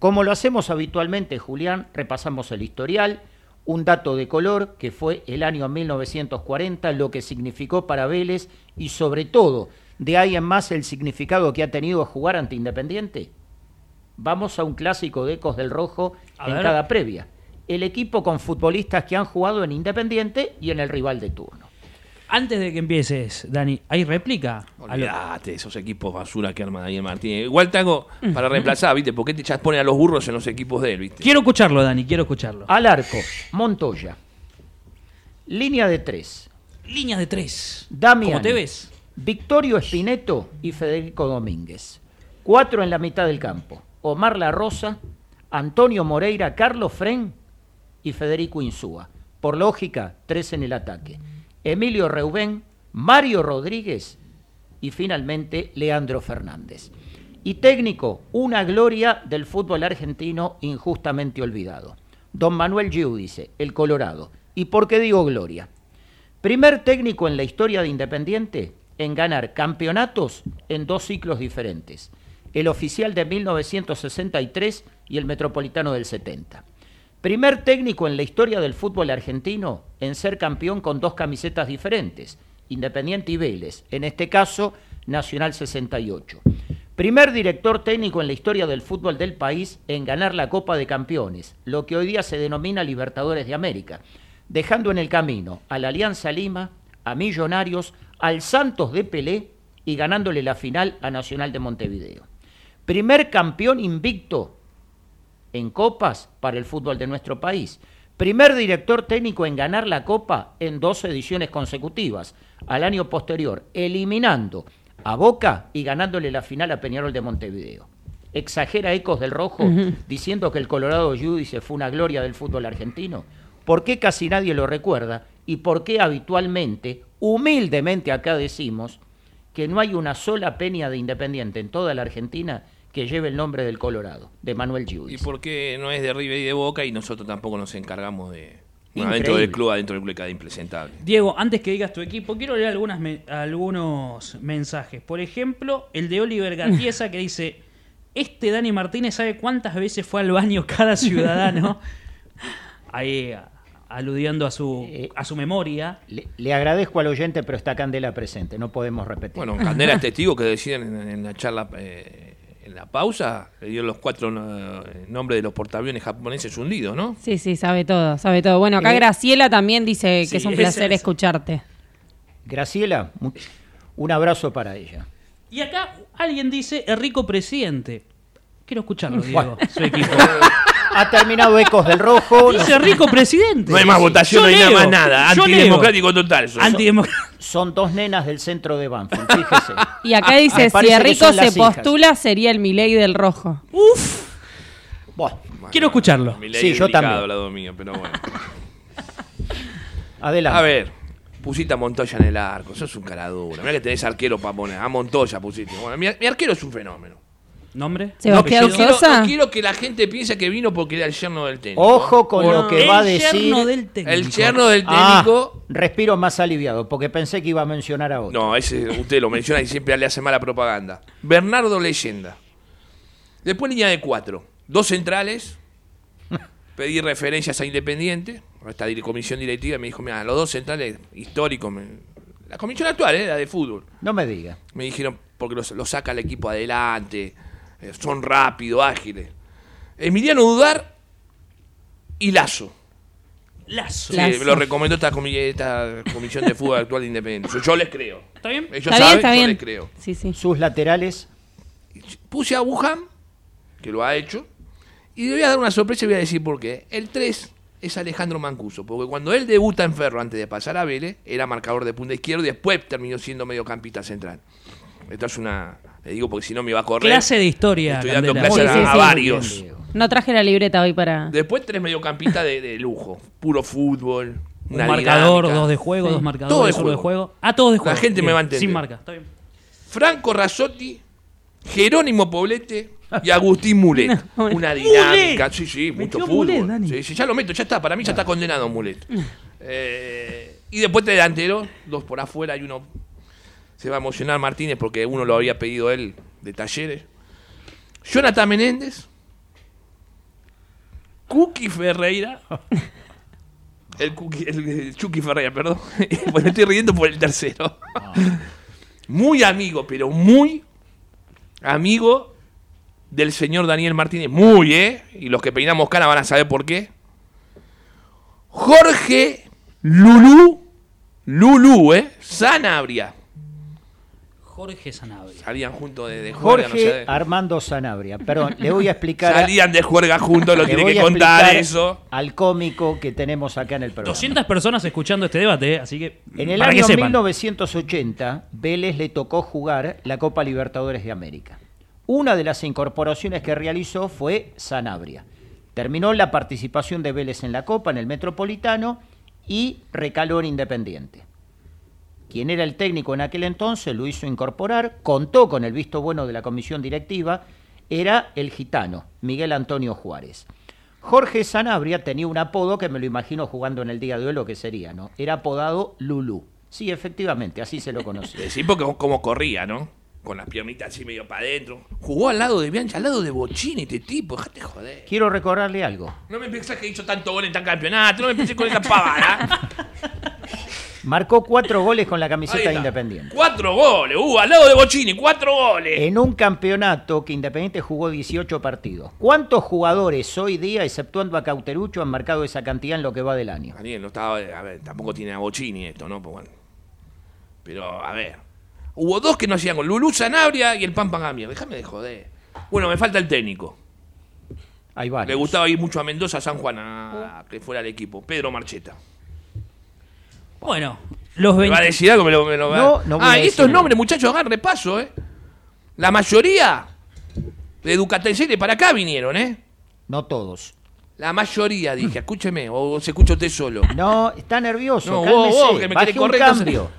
como lo hacemos habitualmente, Julián, repasamos el historial, un dato de color que fue el año 1940, lo que significó para Vélez y sobre todo, de ahí en más el significado que ha tenido jugar ante Independiente. Vamos a un clásico de Ecos del Rojo A en ver. cada previa. El equipo con futbolistas que han jugado en Independiente y en el rival de turno. Antes de que empieces, Dani, ¿hay réplica? Olvídate, esos equipos basura que arma Daniel Martínez. Igual te hago para reemplazar, ¿viste? ¿Por qué te echas- pone a los burros en los equipos de él, ¿viste? Quiero escucharlo, Dani, quiero escucharlo. Al arco, Montoya. Línea de tres. Líneas de tres. Damián. ¿Cómo te ves? Victorio Espineto y Federico Domínguez. Cuatro en la mitad del campo. Omar La Rosa, Antonio Moreira, Carlos Fren y Federico Insúa. Por lógica, tres en el ataque. Emilio Reubén, Mario Rodríguez y finalmente Leandro Fernández. Y técnico, una gloria del fútbol argentino injustamente olvidado. Don Manuel Giudice, el Colorado. ¿Y por qué digo gloria? Primer técnico en la historia de Independiente en ganar campeonatos en dos ciclos diferentes. El oficial de 1963 y el metropolitano del 70. Primer técnico en la historia del fútbol argentino en ser campeón con dos camisetas diferentes, Independiente y Vélez, en este caso Nacional 68. Primer director técnico en la historia del fútbol del país en ganar la Copa de Campeones, lo que hoy día se denomina Libertadores de América, dejando en el camino a la Alianza Lima, a Millonarios, al Santos de Pelé y ganándole la final a Nacional de Montevideo. Primer campeón invicto en copas para el fútbol de nuestro país. Primer director técnico en ganar la copa en dos ediciones consecutivas, al año posterior, eliminando a Boca y ganándole la final a Peñarol de Montevideo. Exagera Ecos del Rojo diciendo que el Colorado Judice fue una gloria del fútbol argentino. ¿Por qué casi nadie lo recuerda? ¿Y por qué habitualmente, humildemente acá decimos, que no hay una sola peña de Independiente en toda la Argentina que lleve el nombre del Colorado, de Manuel ¿Y Giudice? por qué no es de River y de Boca y nosotros tampoco nos encargamos de... Bueno, dentro del club, adentro del club queda impresentable. Diego, antes que digas tu equipo, quiero leer algunas me- algunos mensajes. Por ejemplo, el de Oliver Gatiesa que dice: Este Dani Martínez sabe cuántas veces fue al baño cada ciudadano. [laughs] Ahí aludiendo a su, Eh, a su memoria. Le, le agradezco al oyente, pero está Candela presente, no podemos repetir. Bueno, Candela es [laughs] testigo que decían en, en la charla, eh, en la pausa, le dio los cuatro eh, nombres de los portaaviones japoneses hundidos, ¿no? Sí, sí, sabe todo, sabe todo. Bueno, acá Eh, Graciela también dice sí, que es un placer es. escucharte. Graciela, un abrazo para ella. Y acá alguien dice: Enrico Presidente. Quiero escucharlo. [laughs] Diego, su equipo. [laughs] [laughs] Ha terminado Ecos del Rojo. Dice Rico Presidente. No hay más votación, Yo no hay nada leo, más nada. Antidemocrático total. Antidemocrático. Son dos nenas del centro de Banfield, fíjese. Y acá Me dice, si Enrico son se hijas. postula, sería el Milei del Rojo. Bueno, Quiero escucharlo. Sí, es yo también. al lado mío, pero bueno. [laughs] adelante. A ver, Pusiste a Montoya en el arco, sos un caradura. Mira que tenés arquero para poner. A Montoya pusiste. Bueno, mi, mi arquero es un fenómeno. ¿Nombre? Sebastián No quiero, Sosa. no quiero que la gente piense que vino porque era el yerno del técnico. Ojo con lo que va a El decir. yerno del técnico. El yerno del Ah, técnico. respiro más aliviado, porque pensé que iba a mencionar a otro. No, ese usted lo menciona y siempre le hace mala propaganda. Bernardo Leyenda. Después línea de cuatro. Dos centrales. [laughs] Pedí referencias a Independiente. Esta comisión directiva me dijo, mira, los dos centrales históricos. me- la comisión actual, ¿eh? la de fútbol. No me diga. Me dijeron, porque los saca el equipo adelante. Eh, son rápidos, ágiles. Emiliano Dudar y Lazo. Lazo. Sí, Lazo. me lo recomendó esta, comi- esta comisión de fútbol actual de Independiente. Yo, yo les creo. ¿Está bien? Ellos Está saben, bien, está yo bien. les creo. Sí, sí. Sus laterales. Puse a Wuhan, que lo ha hecho, y le voy a dar una sorpresa y voy a decir por qué. El 3 es Alejandro Mancuso, porque cuando él debuta en Ferro antes de pasar a Vélez, era marcador de punta izquierdo y después terminó siendo mediocampista central. Esto es una... Le digo porque si no me va a correr. Clase de historia. Estoy dando Candela. clase Sí, a, sí, a sí. varios. No traje la libreta hoy para. Después tres mediocampistas de, de lujo. Puro fútbol. Un Una marcador, dinámica. dos de juego, Sí. dos marcadores, Todo de solo de juego. juego. Ah, todos de La juego. gente me va a entender. Sin marca, está bien. Franco Razzotti, Jerónimo Poblete y Agustín Mulet. [laughs] No, Una dinámica. Mulet. Sí, sí, mucho Metió fútbol. Mulet, Dani. Sí, sí, ya lo meto, ya está. Para mí ya está condenado Mulet. Eh, y después de delantero, dos por afuera y uno. Se va a emocionar Martínez porque uno lo había pedido él de talleres. Jonathan Menéndez. Cookie Ferreira. [laughs] El, Cookie- el, el Chucky Ferreira, perdón. [laughs] Bueno, estoy riendo por el tercero. Muy amigo, pero muy amigo del señor Daniel Martínez. Muy, ¿eh? Y los que peinamos cana van a saber por qué. Jorge Lulú. Lulú, ¿eh? Sanabria. Jorge Sanabria. Salían juntos de, de juerga, no Jorge sé. Armando Sanabria. Perdón, le voy a explicar. Salían de juerga juntos, lo le tiene voy que a contar eso. Al cómico que tenemos acá en el programa. 200 personas escuchando este debate, eh, así que. En el para año que sepan. 1980, Vélez le tocó jugar la Copa Libertadores de América. Una de las incorporaciones que realizó fue Sanabria. Terminó la participación de Vélez en la Copa, en el Metropolitano, y recaló en Independiente. Quien era el técnico en aquel entonces lo hizo incorporar, contó con el visto bueno de la comisión directiva, era el gitano, Miguel Antonio Juárez. Jorge Sanabria tenía un apodo que me lo imagino jugando en el día de hoy lo que sería, ¿no? Era apodado Lulú. Sí, efectivamente, así se lo conocía. [laughs] Sí, porque como corría, ¿no? Con las piernitas así medio para adentro. Jugó al lado de Bianchi, al lado de Bochini, este tipo. Dejate de joder. Quiero recordarle algo. No me pensás que hizo tanto gol en tan campeonato. No me pensé con esa pavada. [laughs] Marcó cuatro goles con la camiseta de Independiente. Cuatro goles. Uh, al lado de Bochini, cuatro goles. En un campeonato que Independiente jugó 18 partidos. ¿Cuántos jugadores hoy día, exceptuando a Cauterucho, han marcado esa cantidad en lo que va del año? Daniel, no estaba. A ver, tampoco tiene a Bochini esto, ¿no? Pues bueno. Pero, a ver. Hubo dos que no hacían gol. Lulú Sanabria y el Pampa Gamia. Déjame de joder. Bueno, me falta el técnico. Hay Le varios. gustaba ir mucho a Mendoza, a San Juan, a, a que fuera el equipo. Pedro Marcheta. Bueno, los ¿Me va a 20. decir algo? Me lo, me lo va- No, no voy ah, a y estos nombres, muchachos, hagan repaso, ¿eh? La mayoría de Ducatense para acá vinieron, ¿eh? No todos. La mayoría, dije, escúcheme, o se escucha usted solo. No, está nervioso. No, vos, cálmese. vos, que me Baje querés un correr, cambio.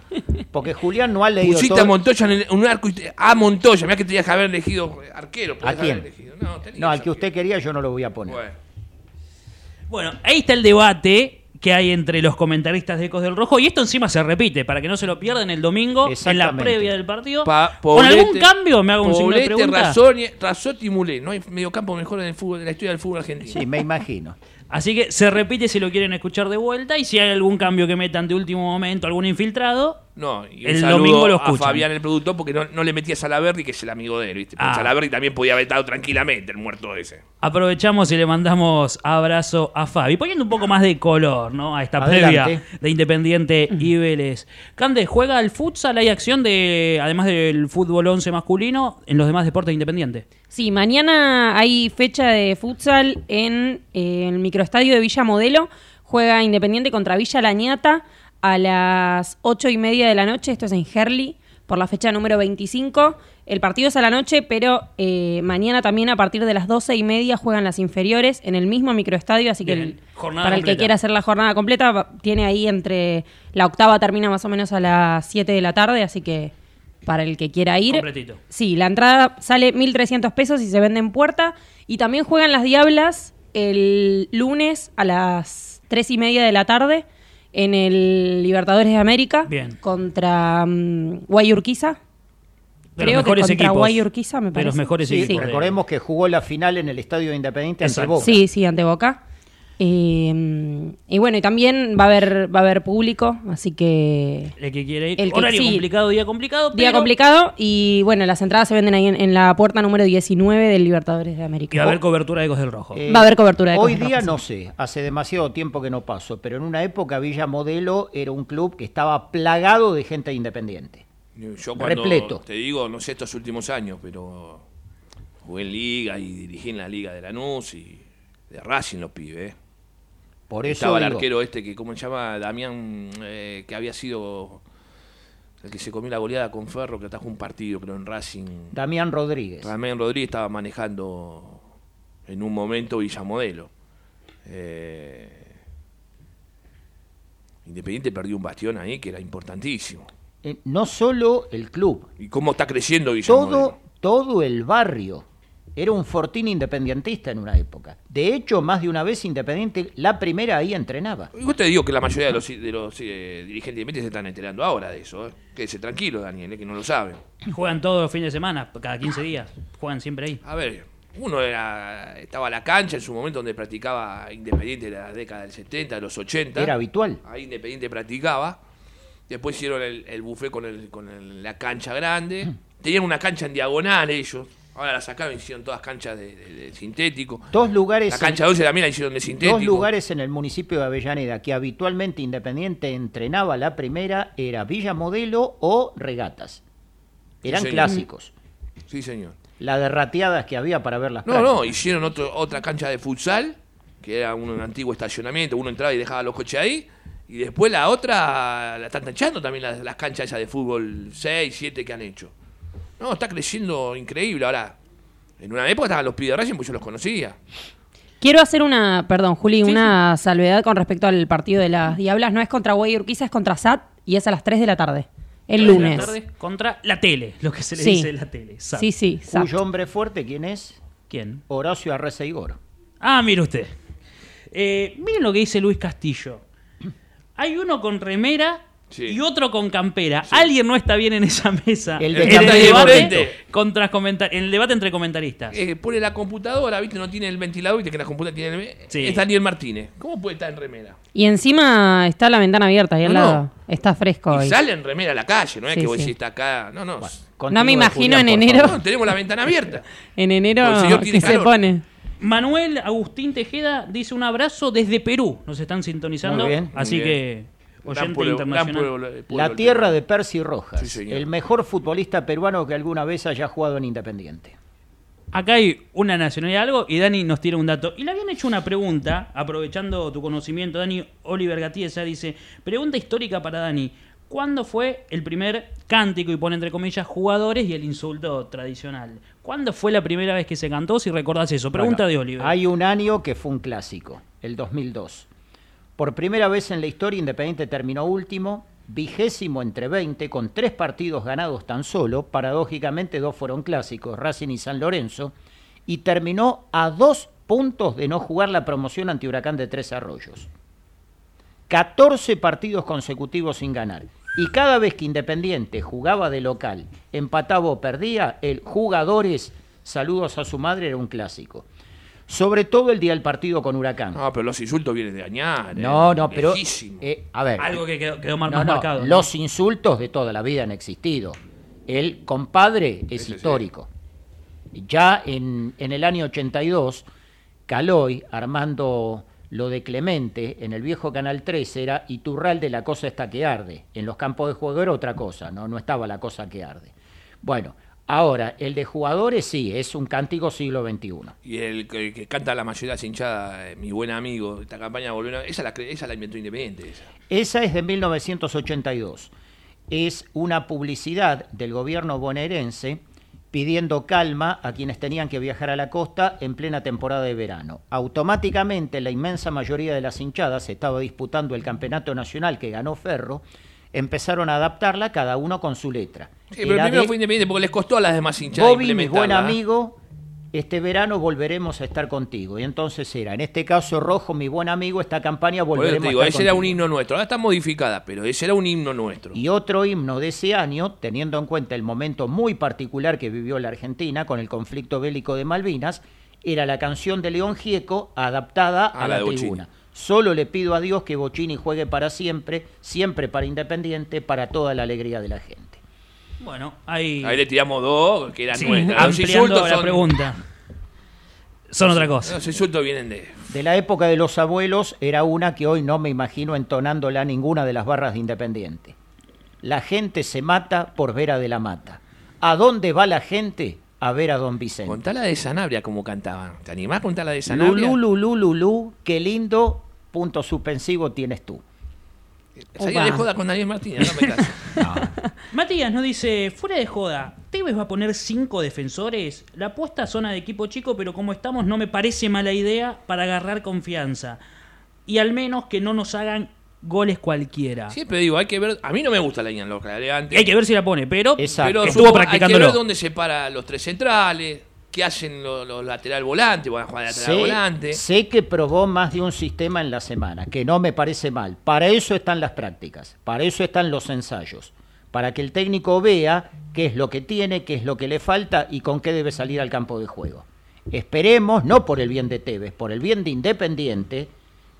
Porque Julián no ha leído Pusiste todo. a Montoya en el- un arco y te- a Montoya, mirá que tenías que haber elegido arquero. podías ¿A quién? haber elegido. No, tenías No, al que usted quería yo no lo voy a poner. Bueno. Bueno, ahí está el debate que hay entre los comentaristas de Ecos del Rojo. Y esto encima se repite, para que no se lo pierdan el domingo, en la previa del partido. Pa- ¿Con Poblete- algún cambio? Me hago un signo de Poblete, pregunta. Razoni- Razzotti y Mulé. No hay mediocampo mejor en el fútbol, en la historia del fútbol argentino. Sí, me imagino. Así que se repite si lo quieren escuchar de vuelta. Y si hay algún cambio que metan de último momento, algún infiltrado, No, y un El saludo domingo lo a. Fabián el productor porque no, no le metía a Salaberry, que es el amigo de él, ¿viste? Porque Ah. Salaberry también podía haber estado tranquilamente, el muerto ese. aprovechamos y le mandamos abrazo a Fabi. Poniendo un poco más de color, ¿no? A esta Adelante. previa de Independiente y Vélez. Cande, ¿juega al futsal? ¿Hay acción de, además del fútbol 11 masculino, en los demás deportes de Independiente? Sí, mañana hay fecha de futsal en eh, el microestadio de Villa Modelo. Juega Independiente contra Villa Lañata a las ocho y media de la noche. Esto es en Herli, por la fecha número 25. El partido es a la noche, pero eh, mañana también a partir de las doce y media juegan las inferiores en el mismo microestadio. Así que el- para el que quiera hacer la jornada completa, tiene ahí entre La octava termina más o menos a las 7 de la tarde, así que para el que quiera ir. Completito. Sí, la entrada sale 1.300 pesos y se vende en puerta. Y también juegan las Diablas el lunes a las 3 y media de la tarde en el Libertadores de América Bien. contra um, Guayurquiza. De los Creo que mejores contra equipos. Guayurquiza, me De parece. los mejores Sí, equipos. de- recordemos que jugó la final en el Estadio de Independiente ante Exacto. Boca. Sí, sí, ante Boca. Eh, y bueno, y también va a haber va a haber público, así que El que quiere ir. El que- Horario sí. complicado, día complicado. día pero- complicado y bueno, las entradas se venden ahí en, en la puerta número 19 del Libertadores de América. Y va a haber cobertura de Ecos del Rojo. Eh, Va a haber cobertura de Hoy Cosas día no sé, hace demasiado tiempo que no paso, pero en una época Villa Modelo era un club que estaba plagado de gente independiente. Yo cuando Repleto. te digo, no sé estos últimos años, pero jugué en Liga y dirigí en la Liga de Lanús y de Racing los pibes. Por eso Estaba el arquero este que, ¿cómo se llama? Damián, eh, que había sido el que se comió la goleada con Ferro, que atajó un partido, creo, en Racing. Damián Rodríguez. Damián Rodríguez estaba manejando en un momento Villamodelo. Eh, Independiente perdió un bastión ahí que era importantísimo. Eh, no solo el club, ¿Y cómo está creciendo Villamodelo? todo, todo el barrio. Era un fortín independentista en una época. De hecho, más de una vez Independiente, la primera ahí entrenaba. Yo te digo que la mayoría de los, de los eh, dirigentes independientes se están enterando ahora de eso. ¿eh? Quédese tranquilo, Daniel, eh, que no lo saben. Juegan todos los fines de semana, cada 15 días. Juegan siempre ahí. A ver, uno era, estaba a la cancha en su momento donde practicaba Independiente de la década del 70, de los 80. Era habitual. Ahí Independiente practicaba. Después hicieron el, el buffet con, el, con el- la cancha grande. Tenían una cancha en diagonal ellos. Ahora la sacaron hicieron todas canchas de, de- de sintético. Dos lugares, La cancha 12 también la hicieron de sintético. dos lugares en el municipio de Avellaneda que habitualmente Independiente entrenaba la primera era Villa Modelo o Regatas. Eran clásicos. Sí, señor. La de rateadas que había para ver las No, no, hicieron otro, otra cancha de futsal, que era un, antiguo estacionamiento, uno entraba y dejaba los coches ahí, y después la otra, la están tachando también las, las canchas esas de fútbol 6, 7 que han hecho. No, está creciendo increíble ahora. En una época estaban los pibes de Racing, pues yo los conocía. Quiero hacer una, perdón, Juli, Sí, una salvedad con respecto al partido de las Diablas. No es contra Guayurquiza, es contra SAT y es a las 3 de la tarde. El de la lunes. tarde contra la tele, lo que se le Sí. dice la tele. SAT. Sí, sí, SAT. Cuyo hombre fuerte, ¿quién es? ¿Quién? Horacio Arreza Igor. Ah, mire usted. Eh, miren lo que dice Luis Castillo. Hay uno con remera Sí. y otro con campera. Alguien no está bien en esa mesa. El de en, el debate enfrente. contra comentar- en el debate entre comentaristas. Eh, pone la computadora, ¿viste? No tiene el ventilador, ¿viste? Que la computadora tiene el... Sí. Es Daniel Martínez. ¿Cómo puede estar en remera? Y encima está la ventana abierta ahí al No, no. lado. Está fresco Y hoy. sale en remera a la calle, no es Sí, que vos decís está acá. No, no. No me imagino en enero. No, tenemos la ventana abierta. [laughs] En enero Porque el señor tiene que se pone. Manuel Agustín Tejeda dice un abrazo desde Perú. Nos están sintonizando. Muy bien, muy así bien. que, oyente pueblo- internacional. pueblo- pueblo La tierra de Percy Rojas, Sí, el mejor futbolista peruano que alguna vez haya jugado en Independiente. Acá hay una nacionalidad algo y Dani nos tira un dato. Y le habían hecho una pregunta, aprovechando tu conocimiento, Dani Oliver Gatiesa dice, pregunta histórica para Dani. ¿Cuándo fue el primer cántico, y pone entre comillas, jugadores y el insulto tradicional? ¿Cuándo fue la primera vez que se cantó, si recordás eso? Pregunta Bueno, de Oliver. Hay un año que fue un clásico, el 2002. Por primera vez en la historia, Independiente terminó último, vigésimo entre 20, con tres partidos ganados tan solo. Paradójicamente, dos fueron clásicos, Racing y San Lorenzo. Y terminó a dos puntos de no jugar la promoción ante Huracán de Tres Arroyos. 14 partidos consecutivos sin ganar. Y cada vez que Independiente jugaba de local, empataba o perdía, el jugadores, saludos a su madre, era un clásico. Sobre todo el día del partido con Huracán. No, pero los insultos vienen de Añar. No, eh. no, pero. Eh, a ver. Algo que quedó, quedó más, no, más no, marcado. ¿no? Los insultos de toda la vida han existido. El compadre es Ese sí. histórico. Ya en, en el año 82, Caloy, armando lo de Clemente, en el viejo Canal 13 era Iturral de la cosa está que arde. En los campos de juego era otra cosa, no, no estaba la cosa que arde. Bueno, ahora, el de jugadores sí, es un cántico siglo XXI. Y el que, que canta la mayoría hinchadas, eh, mi buen amigo, esta campaña volvió a- esa la, esa la inventó Independiente. Esa. Esa es de 1982. Es una publicidad del gobierno bonaerense pidiendo calma a quienes tenían que viajar a la costa en plena temporada de verano. Automáticamente la inmensa mayoría de las hinchadas estaba disputando el campeonato nacional que ganó Ferro, empezaron a adaptarla cada uno con su letra. Sí, pero Era primero fue independiente porque les costó a las demás hinchadas. Bobby, mi buen amigo, este verano volveremos a estar contigo. Y entonces era, en este caso Rojo, mi buen amigo, esta campaña volveremos digo, a estar ese era un himno nuestro. Ahora está modificada, pero ese era un himno nuestro. Y otro himno de ese año, teniendo en cuenta el momento muy particular que vivió la Argentina con el conflicto bélico de Malvinas, era la canción de León Gieco adaptada a, A la la, Bocini. Solo le pido a Dios que Bocini juegue para siempre, siempre para Independiente, para toda la alegría de la gente. Bueno, ahí, Ahí le tiramos dos, que eran sí, nuestras. Los ampliando insultos la son. pregunta. Son otra cosa. Los insultos vienen de. De la época de los abuelos era una que hoy no me imagino entonándola a ninguna de las barras de Independiente. La gente se mata por ver a De la Mata. ¿A dónde va la gente? A ver a Don Vicente. Contá la de Sanabria como cantaban. ¿Te animás a contar la de Sanabria? Lulú, lulú, lulú, qué lindo punto suspensivo tienes tú. Salía de joda con Daniel Martínez, no me caso. [laughs] Matías nos dice, fuera de joda, ¿Tevez va a poner cinco defensores? La apuesta zona de equipo chico, pero como estamos no me parece mala idea para agarrar confianza. Y al menos que no nos hagan goles cualquiera. Siempre digo, hay que ver. A mí no me gusta la línea local elegante. Hay que ver si la pone, pero Exacto. pero estuvo supongo- Hay que practicándolo. ver dónde se para los tres centrales, qué hacen los, los lateral volantes, van a jugar lateral Sé, volante. sé que probó más de un sistema en la semana, que no me parece mal. Para eso están las prácticas, para eso están los ensayos, para que el técnico vea qué es lo que tiene, qué es lo que le falta y con qué debe salir al campo de juego. Esperemos, no por el bien de Tevez, por el bien de Independiente,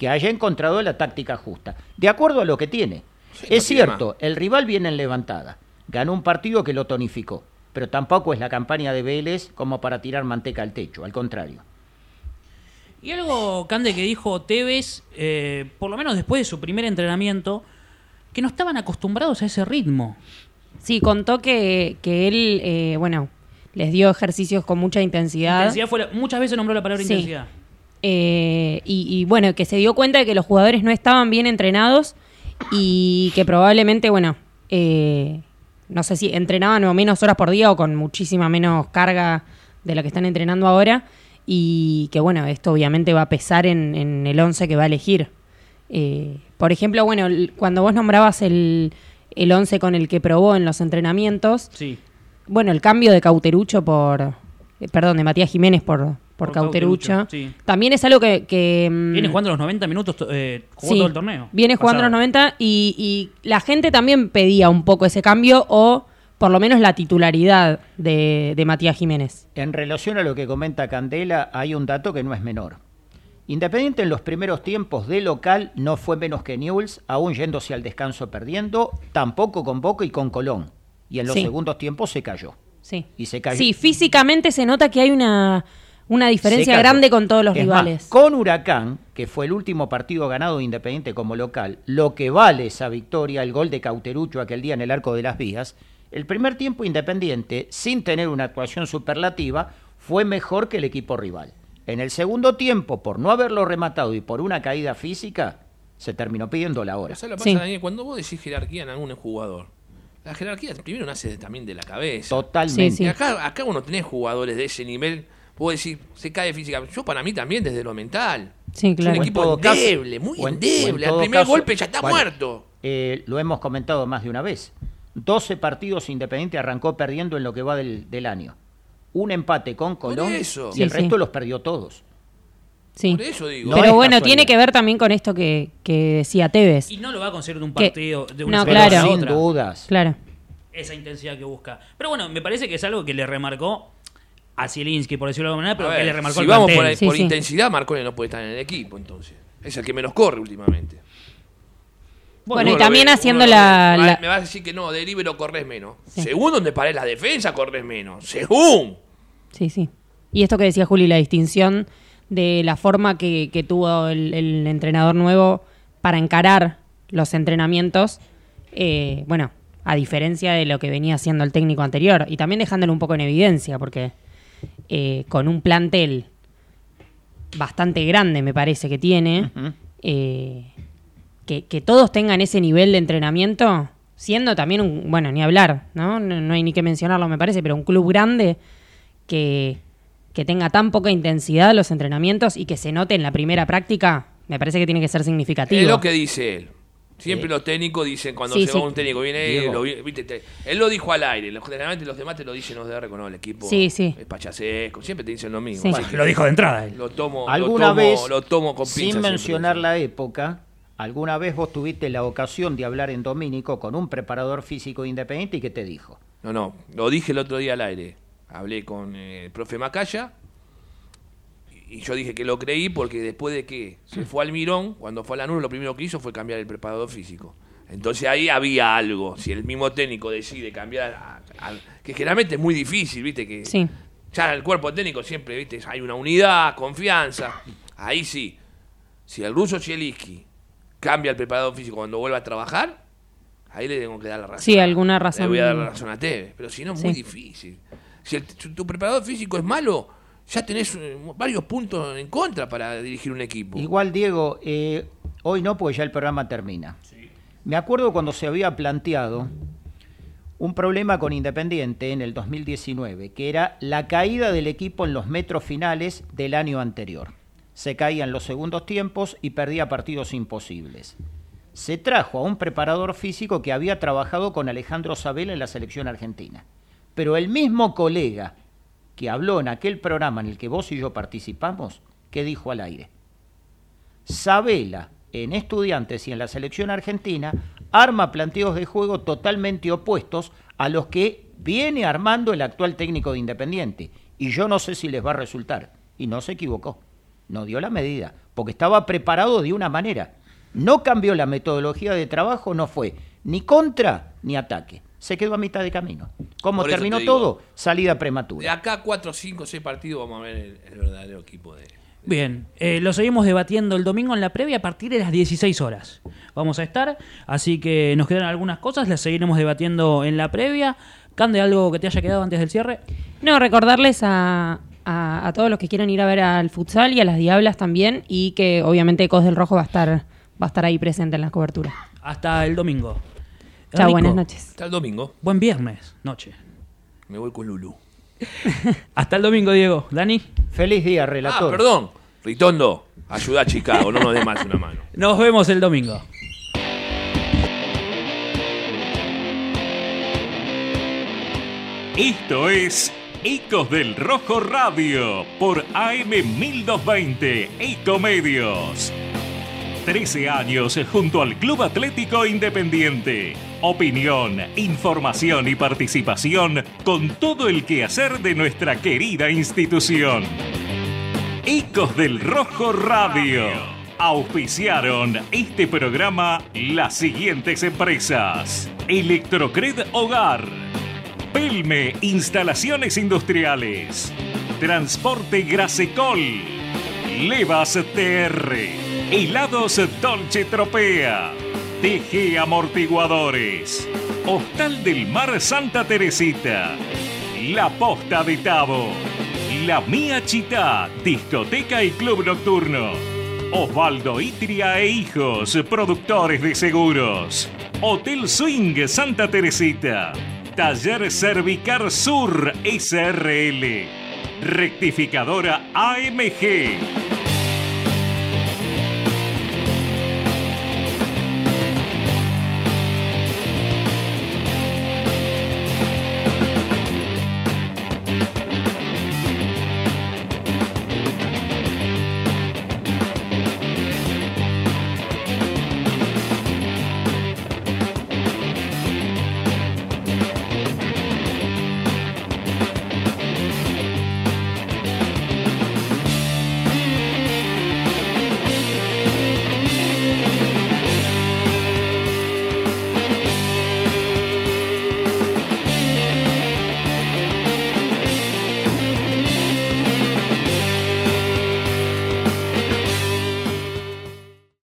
que haya encontrado la táctica justa, de acuerdo a lo que tiene. Sí, es no tiene cierto, el rival viene en levantada, ganó un partido que lo tonificó, pero tampoco es la campaña de Vélez como para tirar manteca al techo, al contrario. Y algo, Cande, que dijo Tevez, eh, por lo menos después de su primer entrenamiento, que no estaban acostumbrados a ese ritmo. Sí, contó que, que él, eh, bueno, les dio ejercicios con mucha intensidad. Intensidad fue la- muchas veces nombró la palabra Sí. intensidad. Eh, y, y, bueno, que se dio cuenta de que los jugadores no estaban bien entrenados y que probablemente, bueno, eh, no sé si entrenaban o menos horas por día o con muchísima menos carga de la que están entrenando ahora y que bueno, esto obviamente va a pesar en, en el 11 que va a elegir. Eh, por ejemplo, bueno, cuando vos nombrabas el, el 11 con el que probó en los entrenamientos, Sí. bueno, el cambio de Cauterucho por. eh, perdón, de Matías Jiménez por, por, Por Cauterucho. Cauterucho, sí. También es algo que. que, mm, Viene jugando los 90 minutos, to- eh, jugó sí, todo el torneo. Viene jugando pasado. los 90 y, y la gente también pedía un poco ese cambio o por lo menos la titularidad de, de Matías Jiménez. En relación a lo que comenta Candela, hay un dato que no es menor. Independiente en los primeros tiempos de local no fue menos que Newell's, aún yéndose al descanso perdiendo, tampoco con Boca y con Colón. Y en los Sí. segundos tiempos se cayó. Sí. Y se cayó. Sí, físicamente se nota que hay una, una diferencia grande con todos los Es más, rivales. con Huracán, que fue el último partido ganado de Independiente como local, lo que vale esa victoria, el gol de Cauterucho aquel día en el arco de las vías, el primer tiempo Independiente, sin tener una actuación superlativa, fue mejor que el equipo rival. En el segundo tiempo, por no haberlo rematado y por una caída física, se terminó pidiendo la hora. ¿Sabes lo que pasa, Sí. Daniel? Cuando vos decís jerarquía en algún jugador, la jerarquía primero nace también de la cabeza. Totalmente. Sí, sí. Y acá, acá vos no tenés jugadores de ese nivel. Vos decís, se cae físicamente. Yo, para mí, también desde lo mental. Sí, Es claro. un O en equipo caso- endeble, muy en- en endeble. Al primer caso- golpe ya está bueno, muerto. eh, lo hemos comentado más de una vez. 12 partidos Independiente arrancó perdiendo en lo que va del, del año. Un empate con Colón eso. y el Sí, resto sí. los perdió todos. Sí. Por eso digo. No Pero es bueno, casualidad. tiene que ver también con esto que, que decía Tevez. Y no lo va a conseguir de un Que- partido, de una no, claro. a Sin dudas. Claro. Esa intensidad que busca. Pero bueno, me parece que es algo que le remarcó a Zielinski, por decirlo de alguna manera, pero A que ver, le remarcó si al vamos plantel. por, Sí, por sí. intensidad, Marconi no puede estar en el equipo, entonces. Es el que menos corre últimamente. Bueno, y Uno también ve, haciendo la- ve. Me va- la- Me vas a decir que no, de libero corres menos. Sí. Según donde pares la defensa, corres menos. Según. Sí, sí. Y esto que decía Juli, la distinción de la forma que, que tuvo el, el entrenador nuevo para encarar los entrenamientos, eh, bueno, a diferencia de lo que venía haciendo el técnico anterior, y también dejándolo un poco en evidencia, porque eh, con un plantel bastante grande, me parece que tiene, eh, que, que todos tengan ese nivel de entrenamiento siendo también un, bueno, ni hablar, ¿no? ¿no? No hay ni que mencionarlo, me parece, pero un club grande que, que tenga tan poca intensidad los entrenamientos y que se note en la primera práctica, me parece que tiene que ser significativo. Es lo que dice él. Siempre los técnicos dicen, cuando Sí, se sí. va un técnico, viene, lo vi- viste, te- él lo dijo al aire, lo- generalmente los demás te lo dicen los de R, no, el equipo Sí, sí. es pachasesco, siempre te dicen lo mismo. Así que lo dijo de entrada él. Lo tomo, Alguna lo tomo, vez, lo tomo con sin pinzas siempre, mencionar la época, alguna vez vos tuviste la ocasión de hablar en Domínico con un preparador físico independiente y que te dijo. No, no, lo dije el otro día al aire. Hablé con eh, el profe Macaya y yo dije que lo creí porque después de que se fue al Mirón, cuando fue a Lanús, lo primero que hizo fue cambiar el preparador físico. Entonces ahí había algo. Si el mismo técnico decide cambiar, a- a- que generalmente es muy difícil, ¿viste? Que Sí. ya el cuerpo técnico siempre, ¿viste? Hay una unidad, confianza. Ahí sí. Si el ruso Chielisky cambia el preparador físico cuando vuelva a trabajar, ahí le tengo que dar la razón. Sí, alguna razón. Le voy a dar la razón a Tevez, pero si no es muy difícil. Si el- tu, tu preparador físico es malo, ya tenés eh, varios puntos en contra para dirigir un equipo. Igual, Diego, eh, hoy no, porque ya el programa termina. Me acuerdo cuando se había planteado un problema con Independiente en el 2019, que era la caída del equipo en los metros finales del año anterior. Se caía en los segundos tiempos y perdía partidos imposibles. Se trajo a un preparador físico que había trabajado con Alejandro Sabela en la selección argentina. Pero el mismo colega que habló en aquel programa en el que vos y yo participamos, ¿qué dijo al aire? Sabela, en estudiantes y en la selección argentina, arma planteos de juego totalmente opuestos a los que viene armando el actual técnico de Independiente. Y yo no sé si les va a resultar. Y no se equivocó. No dio la medida, porque estaba preparado de una manera. No cambió la metodología de trabajo, no fue ni contra ni ataque. Se quedó a mitad de camino. ¿Cómo Por terminó te digo. todo? Salida De prematura. acá 4, 5, 6 partidos vamos a ver el, el verdadero equipo de... Bien, eh, lo seguimos debatiendo el domingo en la previa a partir de las 16 horas. Vamos a estar, así que nos quedan algunas cosas, las seguiremos debatiendo en la previa. Cande, ¿algo que te haya quedado antes del cierre? No, recordarles a, a- a todos los que quieran ir a ver al futsal y a las Diablas también, y que obviamente Ecos del Rojo va a estar, va a estar ahí presente en la cobertura. Hasta el domingo. Chao, buenas noches. Hasta el domingo. Buen viernes, noche. Me voy con Lulu. [laughs] Hasta el domingo, Diego. Dani, Feliz día, Ah, relator. perdón. Ritondo, ayuda a Chicago, no nos dé más una mano. [laughs] nos vemos el domingo. Esto es Ecos del Rojo Radio por AM 1220 Ecomedios. 13 años junto al Club Atlético Independiente. Opinión, información y participación con todo el quehacer de nuestra querida institución. Ecos del Rojo Radio. Auspiciaron este programa las siguientes empresas. Electrocred Hogar. Pelme Instalaciones Industriales. Transporte Grasecol. Levas TR. Helados Dolce Tropea. TG Amortiguadores. Hostal del Mar Santa Teresita. La Posta de Tabo. La Mía Chita, discoteca y club nocturno. Osvaldo Itria e Hijos, productores de seguros. Hotel Swing Santa Teresita. Taller Cervicar Sur SRL. Rectificadora AMG.